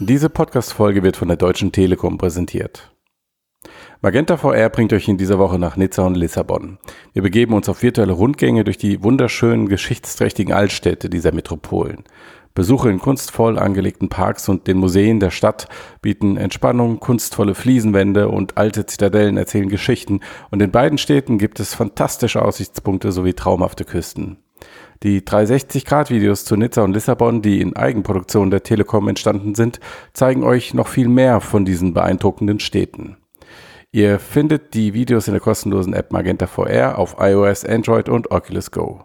Diese Podcast-Folge wird von der Deutschen Telekom präsentiert. Magenta VR bringt euch in dieser Woche nach Nizza und Lissabon. Wir begeben uns auf virtuelle Rundgänge durch die wunderschönen, geschichtsträchtigen Altstädte dieser Metropolen. Besuche in kunstvoll angelegten Parks und den Museen der Stadt bieten Entspannung, kunstvolle Fliesenwände und alte Zitadellen erzählen Geschichten und in beiden Städten gibt es fantastische Aussichtspunkte sowie traumhafte Küsten. Die 360-Grad-Videos zu Nizza und Lissabon, die in Eigenproduktion der Telekom entstanden sind, zeigen euch noch viel mehr von diesen beeindruckenden Städten. Ihr findet die Videos in der kostenlosen App Magenta VR auf iOS, Android und Oculus Go.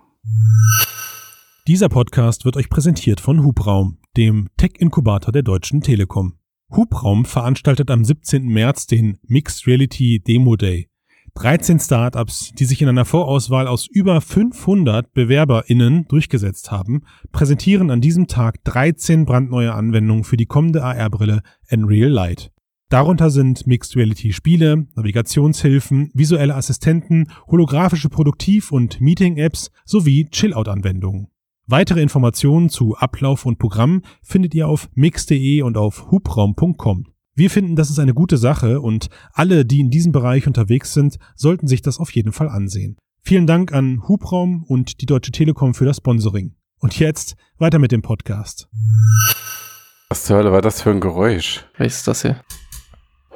Dieser Podcast wird euch präsentiert von Hubraum, dem Tech-Inkubator der Deutschen Telekom. Hubraum veranstaltet am 17. März den Mixed Reality Demo Day. 13 Startups, die sich in einer Vorauswahl aus über 500 BewerberInnen durchgesetzt haben, präsentieren an diesem Tag 13 brandneue Anwendungen für die kommende AR-Brille Unreal Light. Darunter sind Mixed Reality Spiele, Navigationshilfen, visuelle Assistenten, holographische Produktiv- und Meeting-Apps sowie Chillout-Anwendungen. Weitere Informationen zu Ablauf und Programm findet ihr auf mix.de und auf hubraum.com. Wir finden, das ist eine gute Sache und alle, die in diesem Bereich unterwegs sind, sollten sich das auf jeden Fall ansehen. Vielen Dank an Hubraum und die Deutsche Telekom für das Sponsoring. Und jetzt weiter mit dem Podcast. Was zur Hölle war das für ein Geräusch? Was ist das hier?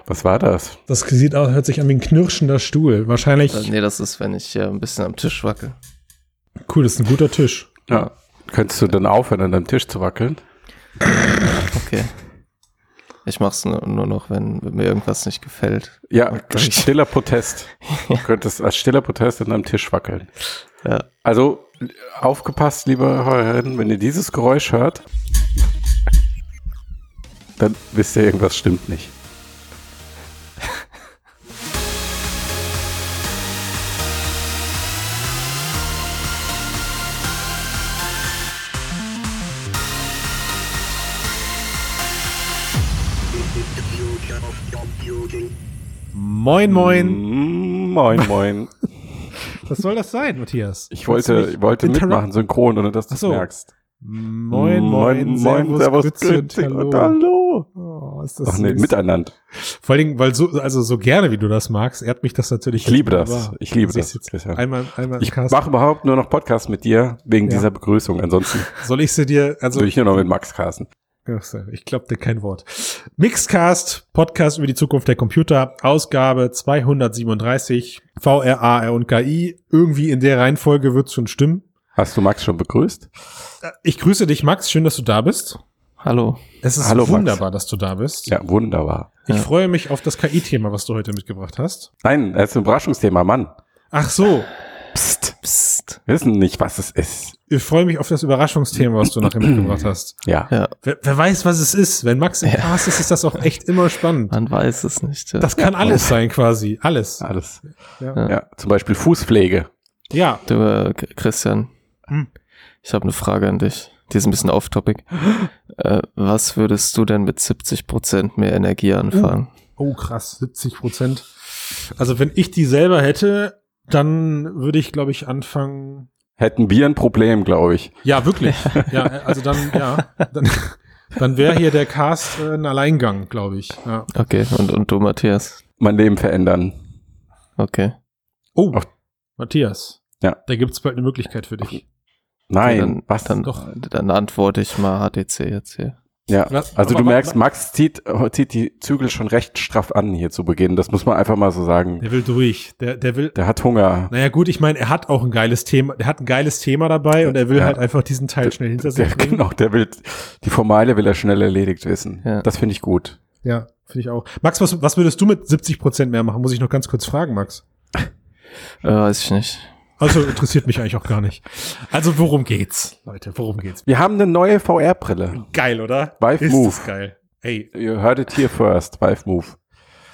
Was war das? Das sieht aus, hört sich an wie ein knirschender Stuhl. Wahrscheinlich. Äh, nee, das ist, wenn ich äh, ein bisschen am Tisch wackel. Cool, das ist ein guter Tisch. Ja. Könntest du dann aufhören, an deinem Tisch zu wackeln? Okay. Ich mach's nur, nur noch, wenn, mir irgendwas nicht gefällt. Ja, stiller Protest. Du könntest als stiller Protest an deinem Tisch wackeln. Ja. Also aufgepasst, liebe Hörerinnen, wenn ihr dieses Geräusch hört, dann wisst ihr, irgendwas stimmt nicht. Moin, moin. Moin, moin. Was soll das sein, Matthias? Ich wollte, ich wollte mitmachen, synchron, ohne dass du es so. merkst. Moin, moin, moin, servus, Grüezi grüezi und hallo. Oh, ist das Ach nee, miteinander. Vor allen Dingen, weil so, also so gerne wie du das magst, ehrt mich das natürlich. Ich liebe das. wunderbar. Ich liebe das, jetzt Christian. Einmal, einmal Ich mache überhaupt nur noch Podcasts mit dir wegen Ja. dieser Begrüßung. Ansonsten Soll ich sie dir, also, ich nur noch mit Max casten. Ich glaub dir kein Wort. Mixcast, Podcast über die Zukunft der Computer, Ausgabe 237, VR, AR und KI. Irgendwie in der Reihenfolge wird's schon stimmen. Hast du Max schon begrüßt? Äh, Ich grüße dich, Max. Schön, dass du da bist. Hallo. Es ist Hallo, Max. wunderbar, dass du da bist. Ja, wunderbar. Ich Ja. freue mich auf das KI-Thema, was du heute mitgebracht hast. Nein, das ist ein Überraschungsthema, Mann. Ach so, Psst. Psst. Wir wissen nicht, was es ist. ich freue mich auf das Überraschungsthema, was du nachher mitgebracht hast. Ja. Ja, Wer, wer weiß, was es ist. Wenn Max im Ja. Cast ist, ist das auch echt immer spannend. man weiß es nicht. Ja. Das kann alles sein, quasi. Alles. Alles. Ja. Ja, zum Beispiel Fußpflege. ja. Du, äh, Christian, Hm. ich habe eine Frage an dich. Die ist ein bisschen off-topic. äh, was würdest du denn mit 70% mehr Energie anfangen? Oh, krass. 70 Prozent. Also, wenn ich die selber hätte, dann würde ich, glaube ich, anfangen. Hätten wir ein Problem, glaube ich. Ja, wirklich. ja, also dann, ja. Dann, dann wäre hier der Cast äh, ein Alleingang, glaube ich. Ja. Okay, und, und du, Matthias? Mein Leben verändern. Okay. Oh, Auf- Matthias. Ja. Da gibt's bald eine Möglichkeit für dich. Nein, dann, was? Dann, Doch. dann antworte ich mal HTC jetzt hier. Ja. Was- Also du merkst, Max zieht, zieht die Zügel schon recht straff an hier zu Beginn. Das muss man einfach mal so sagen. Der will durch. Der, der will. Der hat Hunger. Naja, gut, ich meine, er hat auch ein geiles Thema. Er hat ein geiles Thema dabei und er will Ja. halt einfach diesen Teil schnell hinter sich Der, bringen. genau, der will, die Formalie will er schnell erledigt wissen. Ja. Das finde ich gut. Ja, finde ich auch. Max, was, was würdest du mit 70 Prozent mehr machen? Muss ich noch ganz kurz fragen, Max. Äh, weiß ich nicht. Also interessiert mich eigentlich auch gar nicht. Also worum geht's, Leute? Worum geht's? Wir haben eine neue VR-Brille. Geil, oder? Vive Ist Move. das geil. Ey, You heard it here first. Vive Move.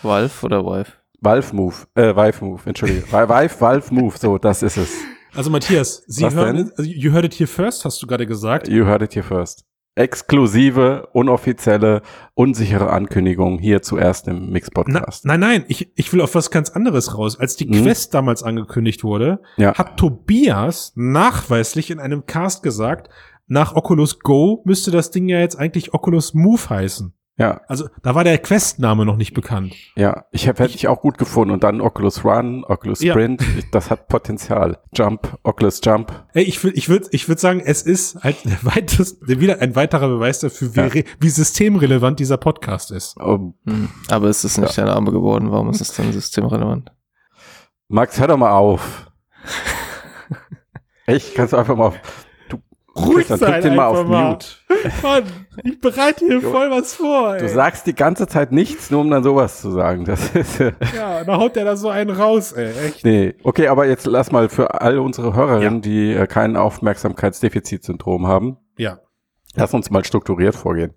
Valve oder Vive? Valve Move. Äh, Vive Move, Entschuldigung. Vi- Vive, Valve Move. So, das ist es. also Matthias, Sie Was hören, denn? also you heard it here first, hast du gerade gesagt. You heard it here first. Exklusive, unoffizielle, unsichere Ankündigung hier zuerst im Mix-Podcast. nein, nein, ich, ich will auf was ganz anderes raus. Als die Mhm. Quest damals angekündigt wurde, Ja. hat Tobias nachweislich in einem Cast gesagt, nach Oculus Go müsste das Ding ja jetzt eigentlich Oculus Move heißen. Ja, Also da war der Quest-Name noch nicht bekannt. ja. Ich habe hätte ich auch gut gefunden. Und dann Oculus Run, Oculus Ja. Sprint, ich, das hat Potenzial. Jump, Oculus Jump. Ey, ich würde ich würd, ich würd sagen, es ist halt der weitest, wieder ein weiterer Beweis dafür, wie, Ja. wie systemrelevant dieser Podcast ist. Oh, Hm. Aber es ist nicht dein Name geworden. Warum ist es dann systemrelevant? Max, hör doch mal auf. Echt, kannst du einfach mal auf. Du, Ruhig Christian, sein drück den mal auf mal. Mute. Mann, ich bereite hier voll was vor. Du Ey. sagst die ganze Zeit nichts, nur um dann sowas zu sagen. Das ist. äh, Ja, da haut der da so einen raus, ey. Echt. Nee, okay, aber jetzt lass mal für all unsere Hörerinnen, die äh, kein Aufmerksamkeitsdefizitsyndrom haben, Ja. lass uns mal strukturiert vorgehen.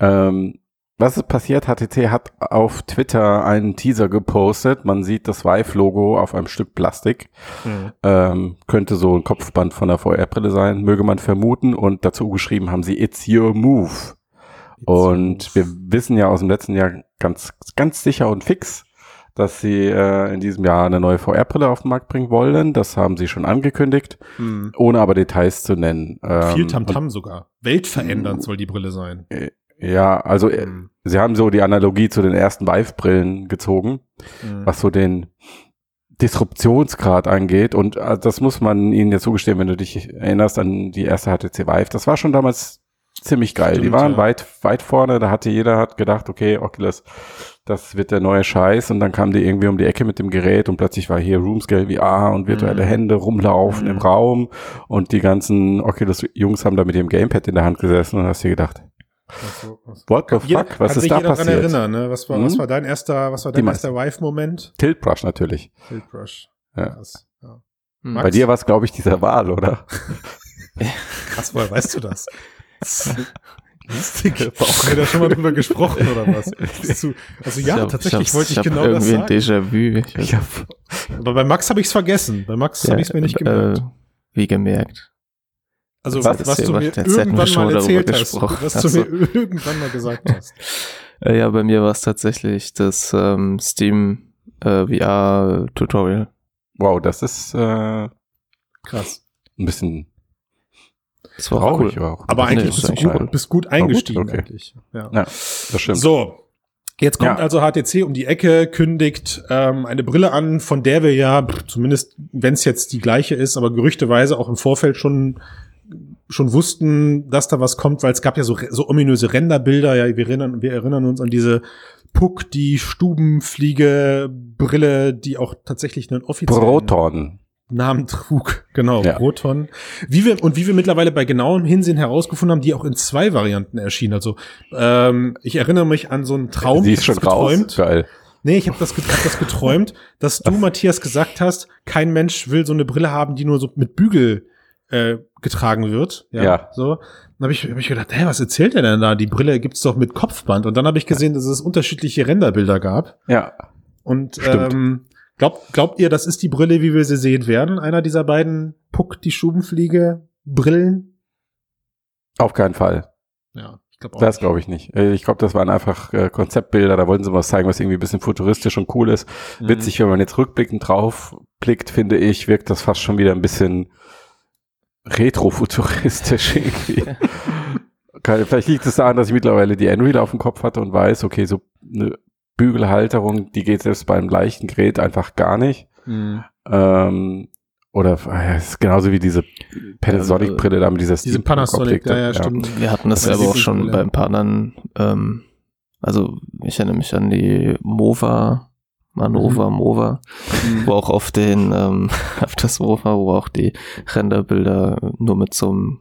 Ähm, was ist passiert? HTC hat auf Twitter einen Teaser gepostet. Man sieht das Vive-Logo auf einem Stück Plastik. Ähm, könnte so ein Kopfband von der VR-Brille sein, möge man vermuten. Und dazu geschrieben haben sie It's Your Move. Und wir wissen ja aus dem letzten Jahr ganz, ganz sicher und fix, dass sie äh, in diesem Jahr eine neue VR-Brille auf den Markt bringen wollen. Das haben sie schon angekündigt, Hm. ohne aber Details zu nennen. Ähm, Viel Tamtam sogar. Weltverändernd soll die Brille sein. Ja, also äh, Hm. sie haben so die Analogie zu den ersten Vive-Brillen gezogen, Hm. was so den Disruptionsgrad angeht. Und äh, das muss man ihnen jetzt zugestehen, wenn du dich erinnerst an die erste HTC Vive. Das war schon damals ziemlich geil. die Stimmt, waren ja. weit, weit vorne. Da hatte jeder hat gedacht, okay, Oculus, das wird der neue Scheiß. Und dann kamen die irgendwie um die Ecke mit dem Gerät und plötzlich war hier Roomscale VR und virtuelle Mhm. Hände rumlaufen Mhm. im Raum. Und die ganzen Oculus-Jungs haben da mit ihrem Gamepad in der Hand gesessen und hast dir gedacht, Also, was- what the Jeder- fuck, was kann ist sich da jeder dran passiert? erinnern, ne? Was war, Mhm. was war dein erster, was war Die dein erster Vive-Moment? Tiltbrush natürlich. Tiltbrush. Ja. Krass. Ja. Hm. Bei dir war es, glaube ich, dieser Wahl, oder? Krass, woher weißt du das? Lustig. Haben wir da schon mal drüber gesprochen oder was? Du, also ja, hab- tatsächlich hab's- wollte ich, hab genau das irgendwie sagen. ein Déjà-vu. Ich Ich Aber bei Max habe ich es vergessen. Bei Max habe ich es mir nicht gemerkt. Äh, wie gemerkt. Also was- was, du mir irgendwann schon mal erzählt hast. Was du so. mir irgendwann mal gesagt hast. Äh, ja, bei mir war es tatsächlich das ähm, Steam äh, VR-Tutorial. wow, das ist äh, ein Krass. bisschen Das war auch traurig cool. auch. Aber Nee, eigentlich ist bist, du gut, bist gut eingestiegen. okay. Eigentlich. Ja. Ja, das stimmt. So. Jetzt kommt Ja. also HTC um die Ecke, kündigt ähm, eine Brille an, von der wir ja, pff, zumindest wenn es jetzt die gleiche ist, aber gerüchteweise auch im Vorfeld schon schon wussten, dass da was kommt, weil es gab ja so, so ominöse Renderbilder. Ja, wir erinnern, wir erinnern uns an diese Puck, die Stubenfliege-Brille, die auch tatsächlich einen offiziellen Proton. Namen trug. Genau, Ja. Proton. Wie wir, und wie wir mittlerweile bei genauem Hinsehen herausgefunden haben, die auch in zwei Varianten erschienen. Also ähm, ich erinnere mich an so einen Traum, ich ist schon das raus. geträumt. Geil. Nee, ich habe das, hab das geträumt, dass du, Matthias, gesagt hast, kein Mensch will so eine Brille haben, die nur so mit Bügel äh, getragen wird. Ja. So. Dann habe ich, hab ich gedacht, hä, was erzählt der denn da? Die Brille gibt's doch mit Kopfband. Und dann habe ich gesehen, dass es unterschiedliche Renderbilder gab. Ja. Und Stimmt. ähm, glaubt, glaubt ihr, das ist die Brille, wie wir sie sehen werden? Einer dieser beiden Puck, die Stubenfliege, Brillen? Auf keinen Fall. Ja, ich glaube auch. Das glaube ich nicht. Äh, Ich glaube, das waren einfach äh, Konzeptbilder. Da wollten sie was zeigen, was irgendwie ein bisschen futuristisch und cool ist. Mhm. Witzig, wenn man jetzt rückblickend drauf blickt, finde ich, wirkt das fast schon wieder ein bisschen retrofuturistisch irgendwie. Keine- Vielleicht liegt es daran, dass ich mittlerweile die Unreal auf dem Kopf hatte und weiß, okay, so eine Bügelhalterung, die geht selbst beim leichten Gerät einfach gar nicht. Mhm. Ähm, oder äh, es ist genauso wie diese Panasonic-Brille da mit dieser Diese Panasonic, ja, ja, stimmt. Wir hatten das ja das auch schon ja. bei ein paar anderen, ähm, also ich erinnere mich an die Mova, Manova, Mhm. Mova, wo auch auf den, ähm, auf das Mova, wo auch die Renderbilder nur mit so einem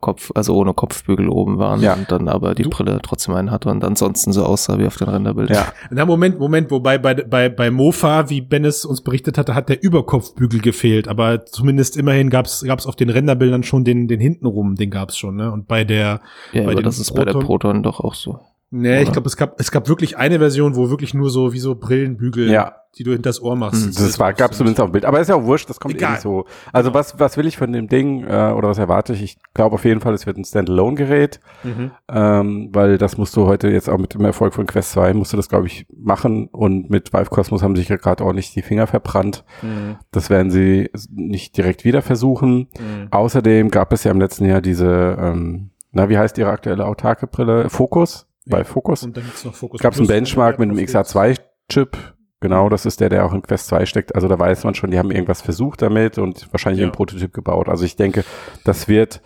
Kopf, also ohne Kopfbügel oben waren Ja. und dann aber die Du- Brille trotzdem einen hatte und ansonsten so aussah wie auf den Renderbildern. Ja, Na, Moment, Moment, wobei bei, bei, bei Mofa, wie Bennis uns berichtet hatte, hat der Überkopfbügel gefehlt, aber zumindest immerhin gab's gab's auf den Renderbildern schon den, den hintenrum, den gab's schon, ne? Und bei der, Ja, Bei aber das ist bei der Proton- Proton doch auch so. Ne, ich Oder? glaube, es gab, es gab wirklich eine Version, wo wirklich nur so, wie so Brillenbügel, ja. die du hinters Ohr machst. Mhm. Das war, gab zumindest auf dem Bild. Aber ist ja auch wurscht, das kommt eh Egal. nicht so. Also was, was will ich von dem Ding äh, oder was erwarte ich? Ich glaube auf jeden Fall, es wird ein Standalone-Gerät, Mhm. ähm, weil das musst du heute jetzt auch mit dem Erfolg von Quest 2, musst du das, glaube ich, machen. Und mit Vive Cosmos haben sich ja gerade ordentlich die Finger verbrannt. Mhm. Das werden sie nicht direkt wieder versuchen. Mhm. Außerdem gab es ja im letzten Jahr diese, ähm, na, wie heißt ihre aktuelle autarke Brille? Fokus bei Focus. Und dann gibt's noch Focus Gab es einen Benchmark mit einem Plus. XA2-Chip. Genau, das ist der, der auch in Quest 2 steckt. Also da weiß man schon, die haben irgendwas versucht damit und wahrscheinlich Ja. einen Prototyp gebaut. Also ich denke, das wird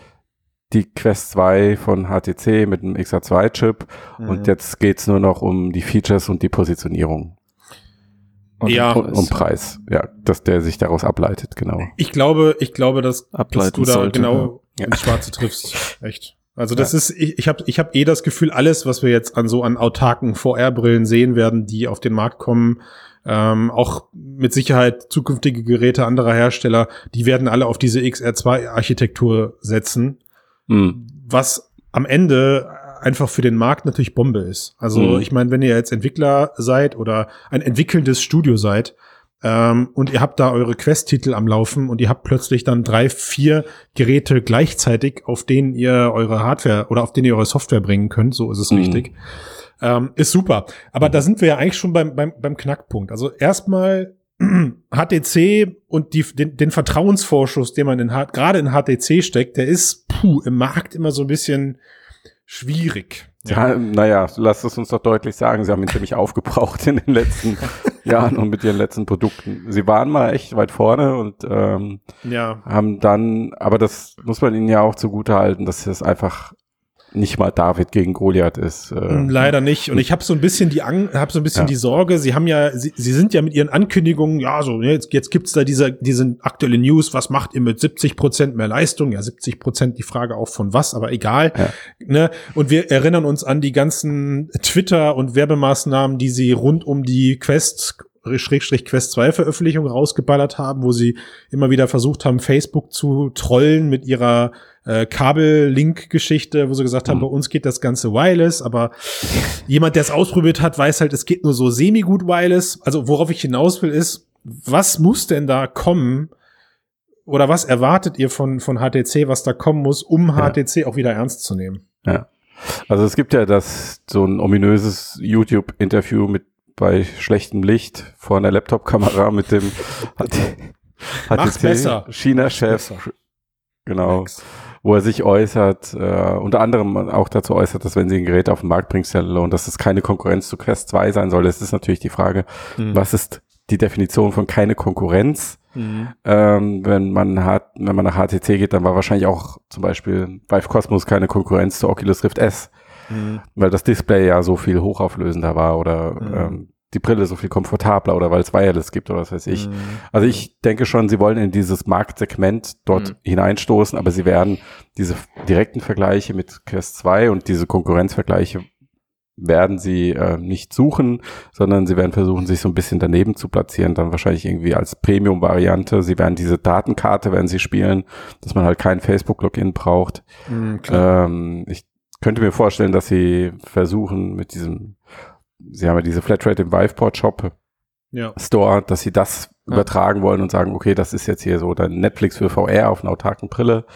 die Quest 2 von HTC mit einem XA2-Chip Mhm. und jetzt geht's nur noch um die Features und die Positionierung Und Ja. und um Preis. Ja, dass der sich daraus ableitet, genau. Ich glaube, ich glaube, dass, dass Ableiten du da sollte, genau ja. ins Schwarze triffst. Echt. Also das ist, ich, ich habe ich hab eh das Gefühl, alles, was wir jetzt an so an autarken VR-Brillen sehen werden, die auf den Markt kommen, ähm, auch mit Sicherheit zukünftige Geräte anderer Hersteller, die werden alle auf diese XR2-Architektur setzen, Hm. was am Ende einfach für den Markt natürlich Bombe ist. Also Mhm. ich meine, wenn ihr jetzt Entwickler seid oder ein entwickelndes Studio seid ähm, und ihr habt da eure Quest-Titel am Laufen und ihr habt plötzlich dann drei, vier Geräte gleichzeitig, auf denen ihr eure Hardware oder auf denen ihr eure Software bringen könnt, so ist es Mhm. richtig, ähm, ist super. Aber da sind wir ja eigentlich schon beim, beim, beim Knackpunkt. Also erstmal HTC und die, den, den Vertrauensvorschuss, den man in, gerade in HTC steckt, der ist puh, im Markt immer so ein bisschen schwierig. Ja, naja, lasst es uns doch deutlich sagen, sie haben ihn ziemlich aufgebraucht in den letzten Jahren und mit ihren letzten Produkten. Sie waren mal echt weit vorne und ähm, ja. haben dann, aber das muss man ihnen ja auch zugute halten, dass es einfach nicht mal David gegen Goliath ist. Äh, Leider nicht. Und ich habe so ein bisschen die Ang habe so ein bisschen Ja. die Sorge. Sie haben ja, sie, sie sind ja mit ihren Ankündigungen, ja, so jetzt, jetzt gibt's da diese, diese aktuelle News. Was macht ihr mit 70 Prozent mehr Leistung? Ja, 70 Prozent. Die Frage auch von was, aber egal. Ja. Ne? Und wir erinnern uns an die ganzen Twitter und Werbemaßnahmen, die sie rund um die Quest Schrägstrich Quest 2 Veröffentlichung rausgeballert haben, wo sie immer wieder versucht haben, Facebook zu trollen mit ihrer äh, Kabel-Link-Geschichte, wo sie gesagt haben, Mhm. bei uns geht das Ganze wireless, aber jemand, der es ausprobiert hat, weiß halt, es geht nur so semi-gut wireless. Also worauf ich hinaus will, ist, was muss denn da kommen? Oder was erwartet ihr von, von HTC, was da kommen muss, um Ja. HTC auch wieder ernst zu nehmen? Ja. Also es gibt ja das so ein ominöses YouTube-Interview mit bei schlechtem Licht vor einer Laptop-Kamera mit dem besser. China-Chef. Genau. Wo er sich äußert, äh, unter anderem auch dazu äußert, dass wenn sie ein Gerät auf den Markt bringen, Standalone, dass es keine Konkurrenz zu Quest 2 sein soll. Das ist natürlich die Frage, Mhm. was ist die Definition von keine Konkurrenz? Mhm. Ähm, wenn man hat, wenn man nach HTC geht, dann war wahrscheinlich auch zum Beispiel Vive Cosmos keine Konkurrenz zu Oculus Rift S, Mhm. weil das Display ja so viel hochauflösender war oder Mhm. ähm, die Brille so viel komfortabler oder weil es Wireless gibt oder was weiß ich. Mhm. Also ich denke schon, sie wollen in dieses Marktsegment dort Mhm. hineinstoßen, aber sie werden diese direkten Vergleiche mit Quest 2 und diese Konkurrenzvergleiche werden sie äh, nicht suchen, sondern sie werden versuchen, sich so ein bisschen daneben zu platzieren, dann wahrscheinlich irgendwie als Premium-Variante. Sie werden diese Datenkarte, werden sie spielen, dass man halt kein Facebook-Login braucht. Mhm. Ähm, ich könnte mir vorstellen, dass sie versuchen mit diesem, sie haben ja diese Flatrate im Viveport-Shop, ja. Store, dass sie das Ja. übertragen wollen und sagen, okay, das ist jetzt hier so dann Netflix für VR auf einer autarken Brille.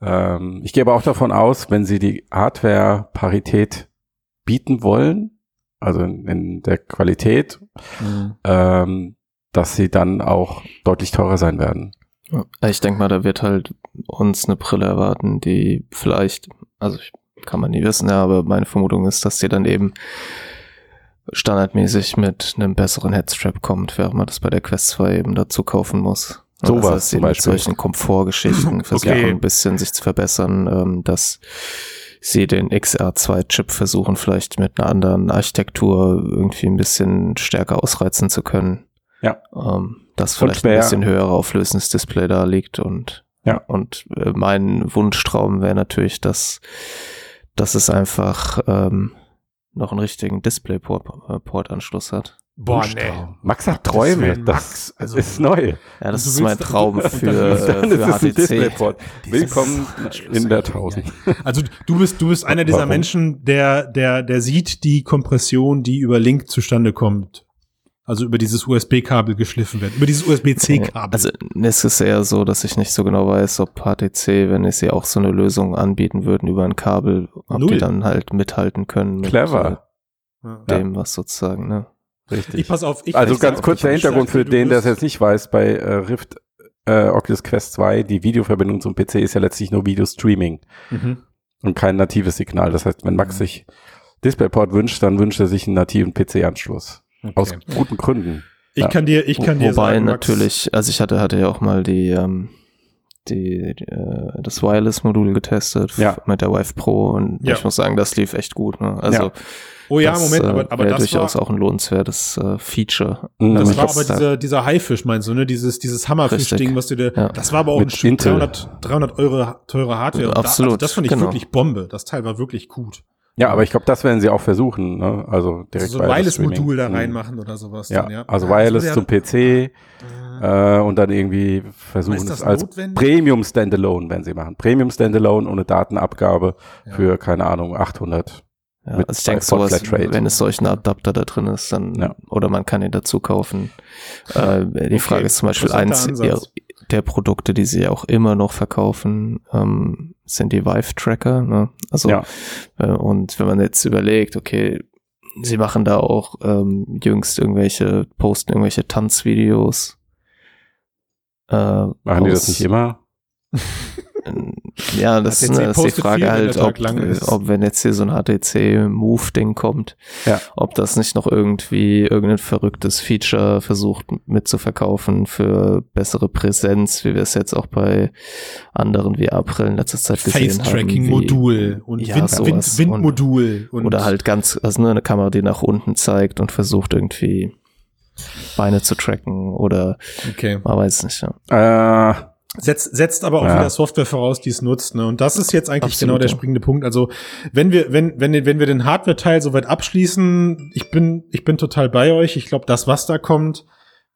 Ähm, ich gehe aber auch davon aus, wenn sie die Hardware-Parität bieten wollen, also in, in der Qualität, Mhm. ähm, dass sie dann auch deutlich teurer sein werden. Ich denke mal, da wird halt uns eine Brille erwarten, die vielleicht, also ich, kann man nie wissen, ja, aber meine Vermutung ist, dass die dann eben standardmäßig mit einem besseren Headstrap kommt, während man das bei der Quest 2 eben dazu kaufen muss. Sowas das heißt, sie zum mit Beispiel. solchen Komfortgeschichten versuchen Okay. ein bisschen sich zu verbessern, ähm, dass sie den XR2-Chip versuchen, vielleicht mit einer anderen Architektur irgendwie ein bisschen stärker ausreizen zu können. Ja. Ähm, dass vielleicht ein bisschen höher auflösendes Display da liegt und Ja. und äh, mein Wunschtraum wäre natürlich, dass, dass es einfach ähm, noch einen richtigen Display-Port-Anschluss hat. Boah, Wunschtraum. Max hat Träume, das Max, also- ist neu. Ja, das ist mein Traum für, Dann äh, ist für es ein HTC. Displayport. Willkommen in der 1000. Also du bist, du bist einer dieser Warum? Menschen, der, der, der sieht die Kompression, die über Link zustande kommt. Also über dieses USB-Kabel geschliffen wird, über dieses USB-C-Kabel. Also es ist eher so, dass ich nicht so genau weiß, ob HTC, wenn sie auch so eine Lösung anbieten würden über ein Kabel, ob Null. die dann halt mithalten können mit Clever. Ja. äh, dem, was sozusagen, ne? Richtig. Ich pass auf, ich also ganz kurz der Hintergrund für den, der es jetzt nicht weiß, bei äh, Rift äh, Oculus Quest 2, die Videoverbindung zum PC ist ja letztlich nur Videostreaming Mhm. und kein natives Signal. Das heißt, wenn Max Mhm. sich DisplayPort wünscht, dann wünscht er sich einen nativen PC-Anschluss. Okay. Aus guten Gründen. Ich Ja. kann dir, ich kann dir Wobei sagen, Max, natürlich, also ich hatte, hatte ja auch mal die, ähm, die, die äh, das Wireless-Modul getestet Ja. mit der Vive Pro und Ja. ich muss sagen, das lief echt gut. Ne? Also Ja. Oh ja, das, Moment, äh, aber, aber das durchaus war, auch ein lohnenswertes äh, Feature. Mhm. das Damit war das aber da- dieser, dieser Haifisch, meinst du, ne? Dieses, dieses Hammerfisch-Ding, was du dir, Ja. das war aber auch Mit ein Stück Intel. 300, 300 Euro teure Hardware. Absolut, Da, also das fand ich genau. wirklich Bombe. Das Teil war wirklich gut. Ja, aber ich glaube, das werden sie auch versuchen. Ne? Also direkt so ein. Wireless-Modul da Mhm. reinmachen oder sowas. Ja, dann, ja. also Wireless wurde zum PC äh, und dann irgendwie versuchen es als notwendig? Premium Standalone, wenn sie machen. Premium Standalone ohne Datenabgabe Ja. für, keine Ahnung, 800. Ja, mit also ich denke, sowas, wenn es solchen Adapter da drin ist, dann, Ja. oder man kann ihn dazu kaufen. Äh, die Frage ist zum Beispiel eins ihr- der Produkte, die sie auch immer noch verkaufen, ähm, sind die Vive-Tracker. Ne? Also, Ja. äh, und wenn man jetzt überlegt, okay, sie machen da auch ähm, jüngst irgendwelche, posten irgendwelche Tanzvideos. Äh, Machen die das nicht immer? Ja, das, HTC ne, das ist die Frage halt, ob, lang ist. ob wenn jetzt hier so ein HTC-Move-Ding kommt, Ja. ob das nicht noch irgendwie irgendein verrücktes Feature versucht mitzuverkaufen für bessere Präsenz, wie wir es jetzt auch bei anderen VR-Brillen in letzter Zeit gesehen haben. Face-Tracking-Modul und Ja, Wind. Wind, Windmodul. Und, Oder halt ganz, also nur eine Kamera, die nach unten zeigt und versucht irgendwie Beine zu tracken oder Okay. man weiß nicht, ja. Äh, Setzt, setzt aber auch Ja. wieder Software voraus, die es nutzt. Ne? Und das ist jetzt eigentlich Absolut, genau der springende Punkt. Also wenn wir, wenn, wenn, wenn wir den Hardware-Teil soweit abschließen, ich bin, ich bin total bei euch. Ich glaube, das, was da kommt,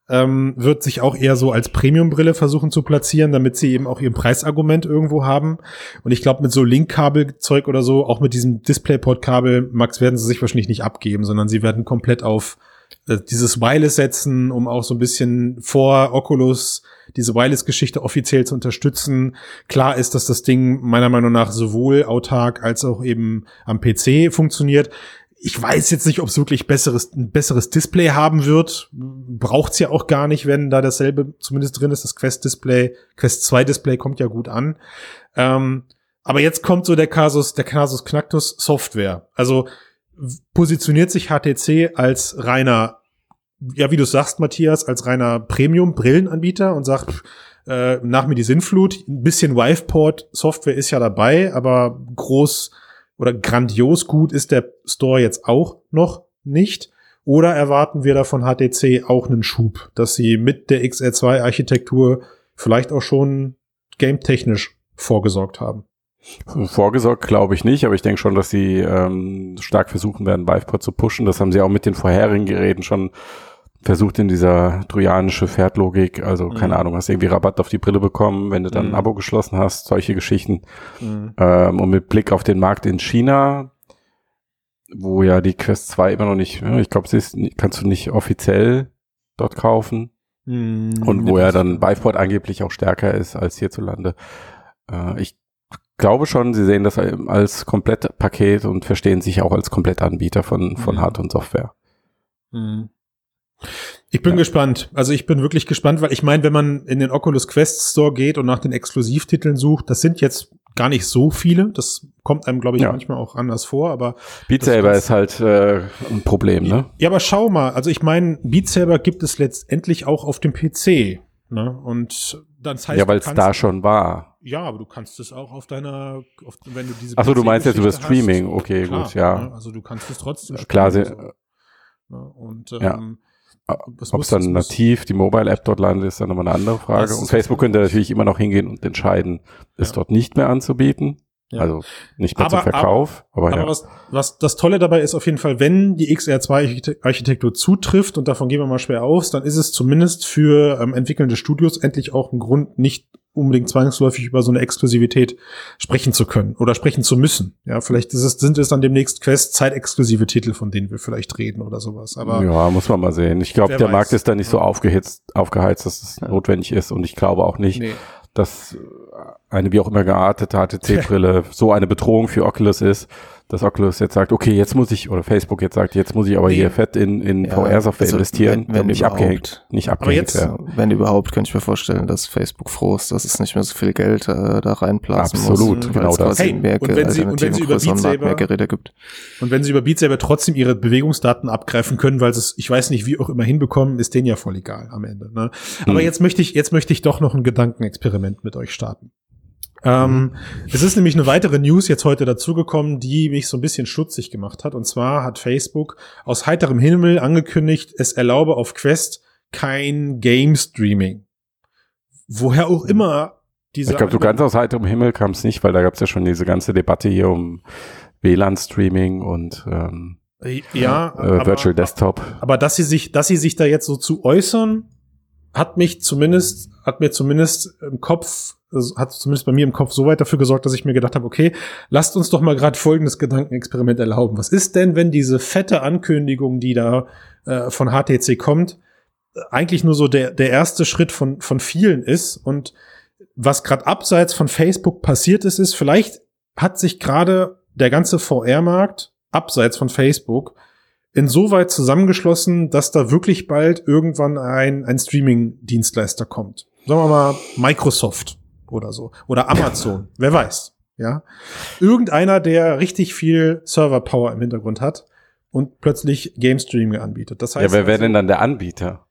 ähm, wird sich auch eher so als Premium-Brille versuchen zu platzieren, damit sie eben auch ihr Preisargument irgendwo haben. Und ich glaube, mit so Link-Kabelzeug oder so, auch mit diesem DisplayPort-Kabel, Max, werden sie sich wahrscheinlich nicht abgeben, sondern sie werden komplett auf dieses Wireless setzen, um auch so ein bisschen vor Oculus diese Wireless-Geschichte offiziell zu unterstützen. Klar ist, dass das Ding meiner Meinung nach sowohl autark als auch eben am PC funktioniert. Ich weiß jetzt nicht, ob es wirklich besseres, ein besseres Display haben wird. Braucht's ja auch gar nicht, wenn da dasselbe zumindest drin ist. Das Quest-Display, Quest 2-Display kommt ja gut an. Ähm, aber jetzt kommt so der Kasus, der Kasus Knacktus Software. Also positioniert sich HTC als reiner, ja, wie du sagst, Matthias, als reiner Premium-Brillenanbieter und sagt, äh, nach mir die Sinnflut. Ein bisschen Wiveport-Software ist ja dabei, aber groß oder grandios gut ist der Store jetzt auch noch nicht. Oder erwarten wir da von HTC auch einen Schub, dass sie mit der XR2-Architektur vielleicht auch schon game-technisch vorgesorgt haben? Vorgesorgt glaube ich nicht, aber ich denke schon, dass sie ähm, stark versuchen werden, Viveport zu pushen. Das haben sie auch mit den vorherigen Geräten schon versucht in dieser trojanische Pferdlogik. Also keine Mhm. Ahnung, hast irgendwie Rabatt auf die Brille bekommen, wenn du dann ein Mhm. Abo geschlossen hast, solche Geschichten. Ähm, und mit Blick auf den Markt in China, wo ja die Quest 2 immer noch nicht, ich glaube, sie ist, kannst du nicht offiziell dort kaufen. Mhm. Und wo ja dann Viveport angeblich auch stärker ist als hierzulande. Äh, ich glaube schon, sie sehen das als Komplettpaket und verstehen sich auch als Komplettanbieter von, von Mhm. Hardware und Software. Mhm. Ich bin Ja. gespannt. Also ich bin wirklich gespannt, weil ich meine, wenn man in den Oculus Quest Store geht und nach den Exklusivtiteln sucht, das sind jetzt gar nicht so viele. Das kommt einem, glaube ich, Ja. manchmal auch anders vor, aber Beat Saber ist halt äh, ein Problem, ne? Ja, aber schau mal, also ich meine, Beat Saber gibt es letztendlich auch auf dem PC. Ne? Und dann das heißt, ja, weil es da schon war. Ja, aber du kannst es auch auf deiner, auf, wenn du diese. Ach so, du meinst jetzt über Streaming. hast. Okay, Klar, gut, ja. ne? Also du kannst es trotzdem Klar, spielen sie- und so. Ne? Und Ja. ähm, das Ob muss- es dann nativ die Mobile-App dort landet, ist dann nochmal eine andere Frage. Das Und Facebook könnte natürlich immer noch hingehen und entscheiden, es Ja. dort nicht mehr anzubieten. Ja. Also nicht mehr Aber- zum Verkauf. Aber, Aber ja. was, was das Tolle dabei ist auf jeden Fall, wenn die XR2-Architektur zutrifft, und davon gehen wir mal schwer aus, dann ist es zumindest für ähm, entwickelnde Studios endlich auch ein Grund, nicht unbedingt zwangsläufig über so eine Exklusivität sprechen zu können oder sprechen zu müssen. Ja, vielleicht ist es, sind es dann demnächst Quest zeitexklusive Titel, von denen wir vielleicht reden oder sowas. Aber ja, muss man mal sehen. Ich glaube, der weiß. Markt ist da nicht so aufgehitzt, aufgeheizt, dass es notwendig ist. Und ich glaube auch nicht, nee. dass eine wie auch immer geartete HTC-Brille so eine Bedrohung für Oculus ist, dass Oculus jetzt sagt, okay, jetzt muss ich, oder Facebook jetzt sagt, jetzt muss ich aber Nee. hier fett in, in Ja, VR-Software also investieren, wenn- wenn nicht überhaupt. abgehängt, nicht abgehängt jetzt- werden. Wenn überhaupt, könnte ich mir vorstellen, dass Facebook froh ist, dass es nicht mehr so viel Geld äh, da reinblasen Absolut, muss. genau weil es das. Hey, mehr und wenn sie- und wenn sie über Beat Saber- mehr Geräte gibt. Und wenn sie über Beat Saber trotzdem ihre Bewegungsdaten abgreifen können, weil sie es, ich weiß nicht, wie auch immer hinbekommen, ist denen ja voll egal am Ende. Ne? Aber Hm. jetzt möchte ich, jetzt möchte ich doch noch ein Gedankenexperiment mit euch starten. Ähm, es ist nämlich eine weitere News jetzt heute dazugekommen, die mich so ein bisschen schutzig gemacht hat. Und zwar hat Facebook aus heiterem Himmel angekündigt, es erlaube auf Quest kein Game Streaming. Woher auch immer diese Ich glaube, so ganz aus heiterem Himmel kam es nicht, weil da gab es ja schon diese ganze Debatte hier um WLAN-Streaming und ähm, ja, äh, aber- Virtual Desktop. Aber dass sie sich, dass sie sich da jetzt so zu äußern, hat mich zumindest, hat mir zumindest im Kopf, hat zumindest bei mir im Kopf so weit dafür gesorgt, dass ich mir gedacht habe, okay, lasst uns doch mal gerade folgendes Gedankenexperiment erlauben. Was ist denn, wenn diese fette Ankündigung, die da äh, von HTC kommt, eigentlich nur so der, der erste Schritt von, von vielen ist und was gerade abseits von Facebook passiert ist, ist, vielleicht hat sich gerade der ganze VR-Markt abseits von Facebook insoweit zusammengeschlossen, dass da wirklich bald irgendwann ein, ein Streaming-Dienstleister kommt. Sagen wir mal Microsoft oder so. Oder Amazon. Wer weiß. Ja. Irgendeiner, der richtig viel Server-Power im Hintergrund hat und plötzlich Game Streaming anbietet. Das heißt, ja, wer wäre also, denn dann der Anbieter?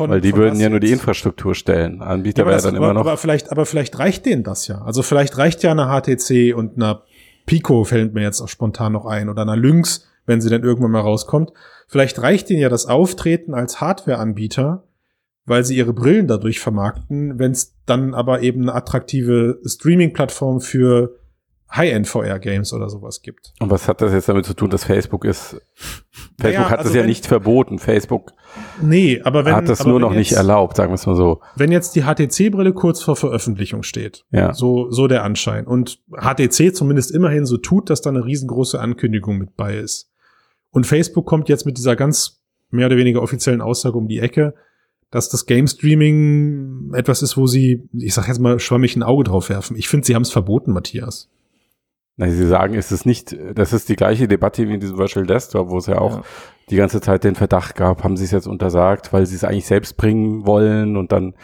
von, Weil die würden ja nur die? Infrastruktur stellen. Anbieter Ja, wäre dann aber, immer noch. aber vielleicht, aber vielleicht reicht denen das ja. Also vielleicht reicht ja eine HTC und eine Pico fällt mir jetzt auch spontan noch ein oder eine Lynx, wenn sie dann irgendwann mal rauskommt. Vielleicht reicht denen ja das Auftreten als Hardware-Anbieter, weil sie ihre Brillen dadurch vermarkten, wenn es dann aber eben eine attraktive Streaming-Plattform für High-End-VR-Games oder sowas gibt. Und was hat das jetzt damit zu tun, dass Facebook ist? Facebook Naja, hat also es ja wenn- nicht verboten. Facebook Nee, aber wenn hat das nur noch nicht jetzt- erlaubt, sagen wir es mal so. Wenn jetzt die HTC-Brille kurz vor Veröffentlichung steht, Ja. So, so der Anschein. Und HTC zumindest immerhin so tut, dass da eine riesengroße Ankündigung mit bei ist. Und Facebook kommt jetzt mit dieser ganz mehr oder weniger offiziellen Aussage um die Ecke, dass das Game Streaming etwas ist, wo sie, ich sag jetzt mal, schwammig ein Auge drauf werfen. Ich finde, sie haben es verboten, Matthias. Na, Sie sagen, es ist nicht, das ist die gleiche Debatte wie in diesem Virtual Desktop, wo es ja auch Ja. die ganze Zeit den Verdacht gab, haben sie es jetzt untersagt, weil sie es eigentlich selbst bringen wollen und dann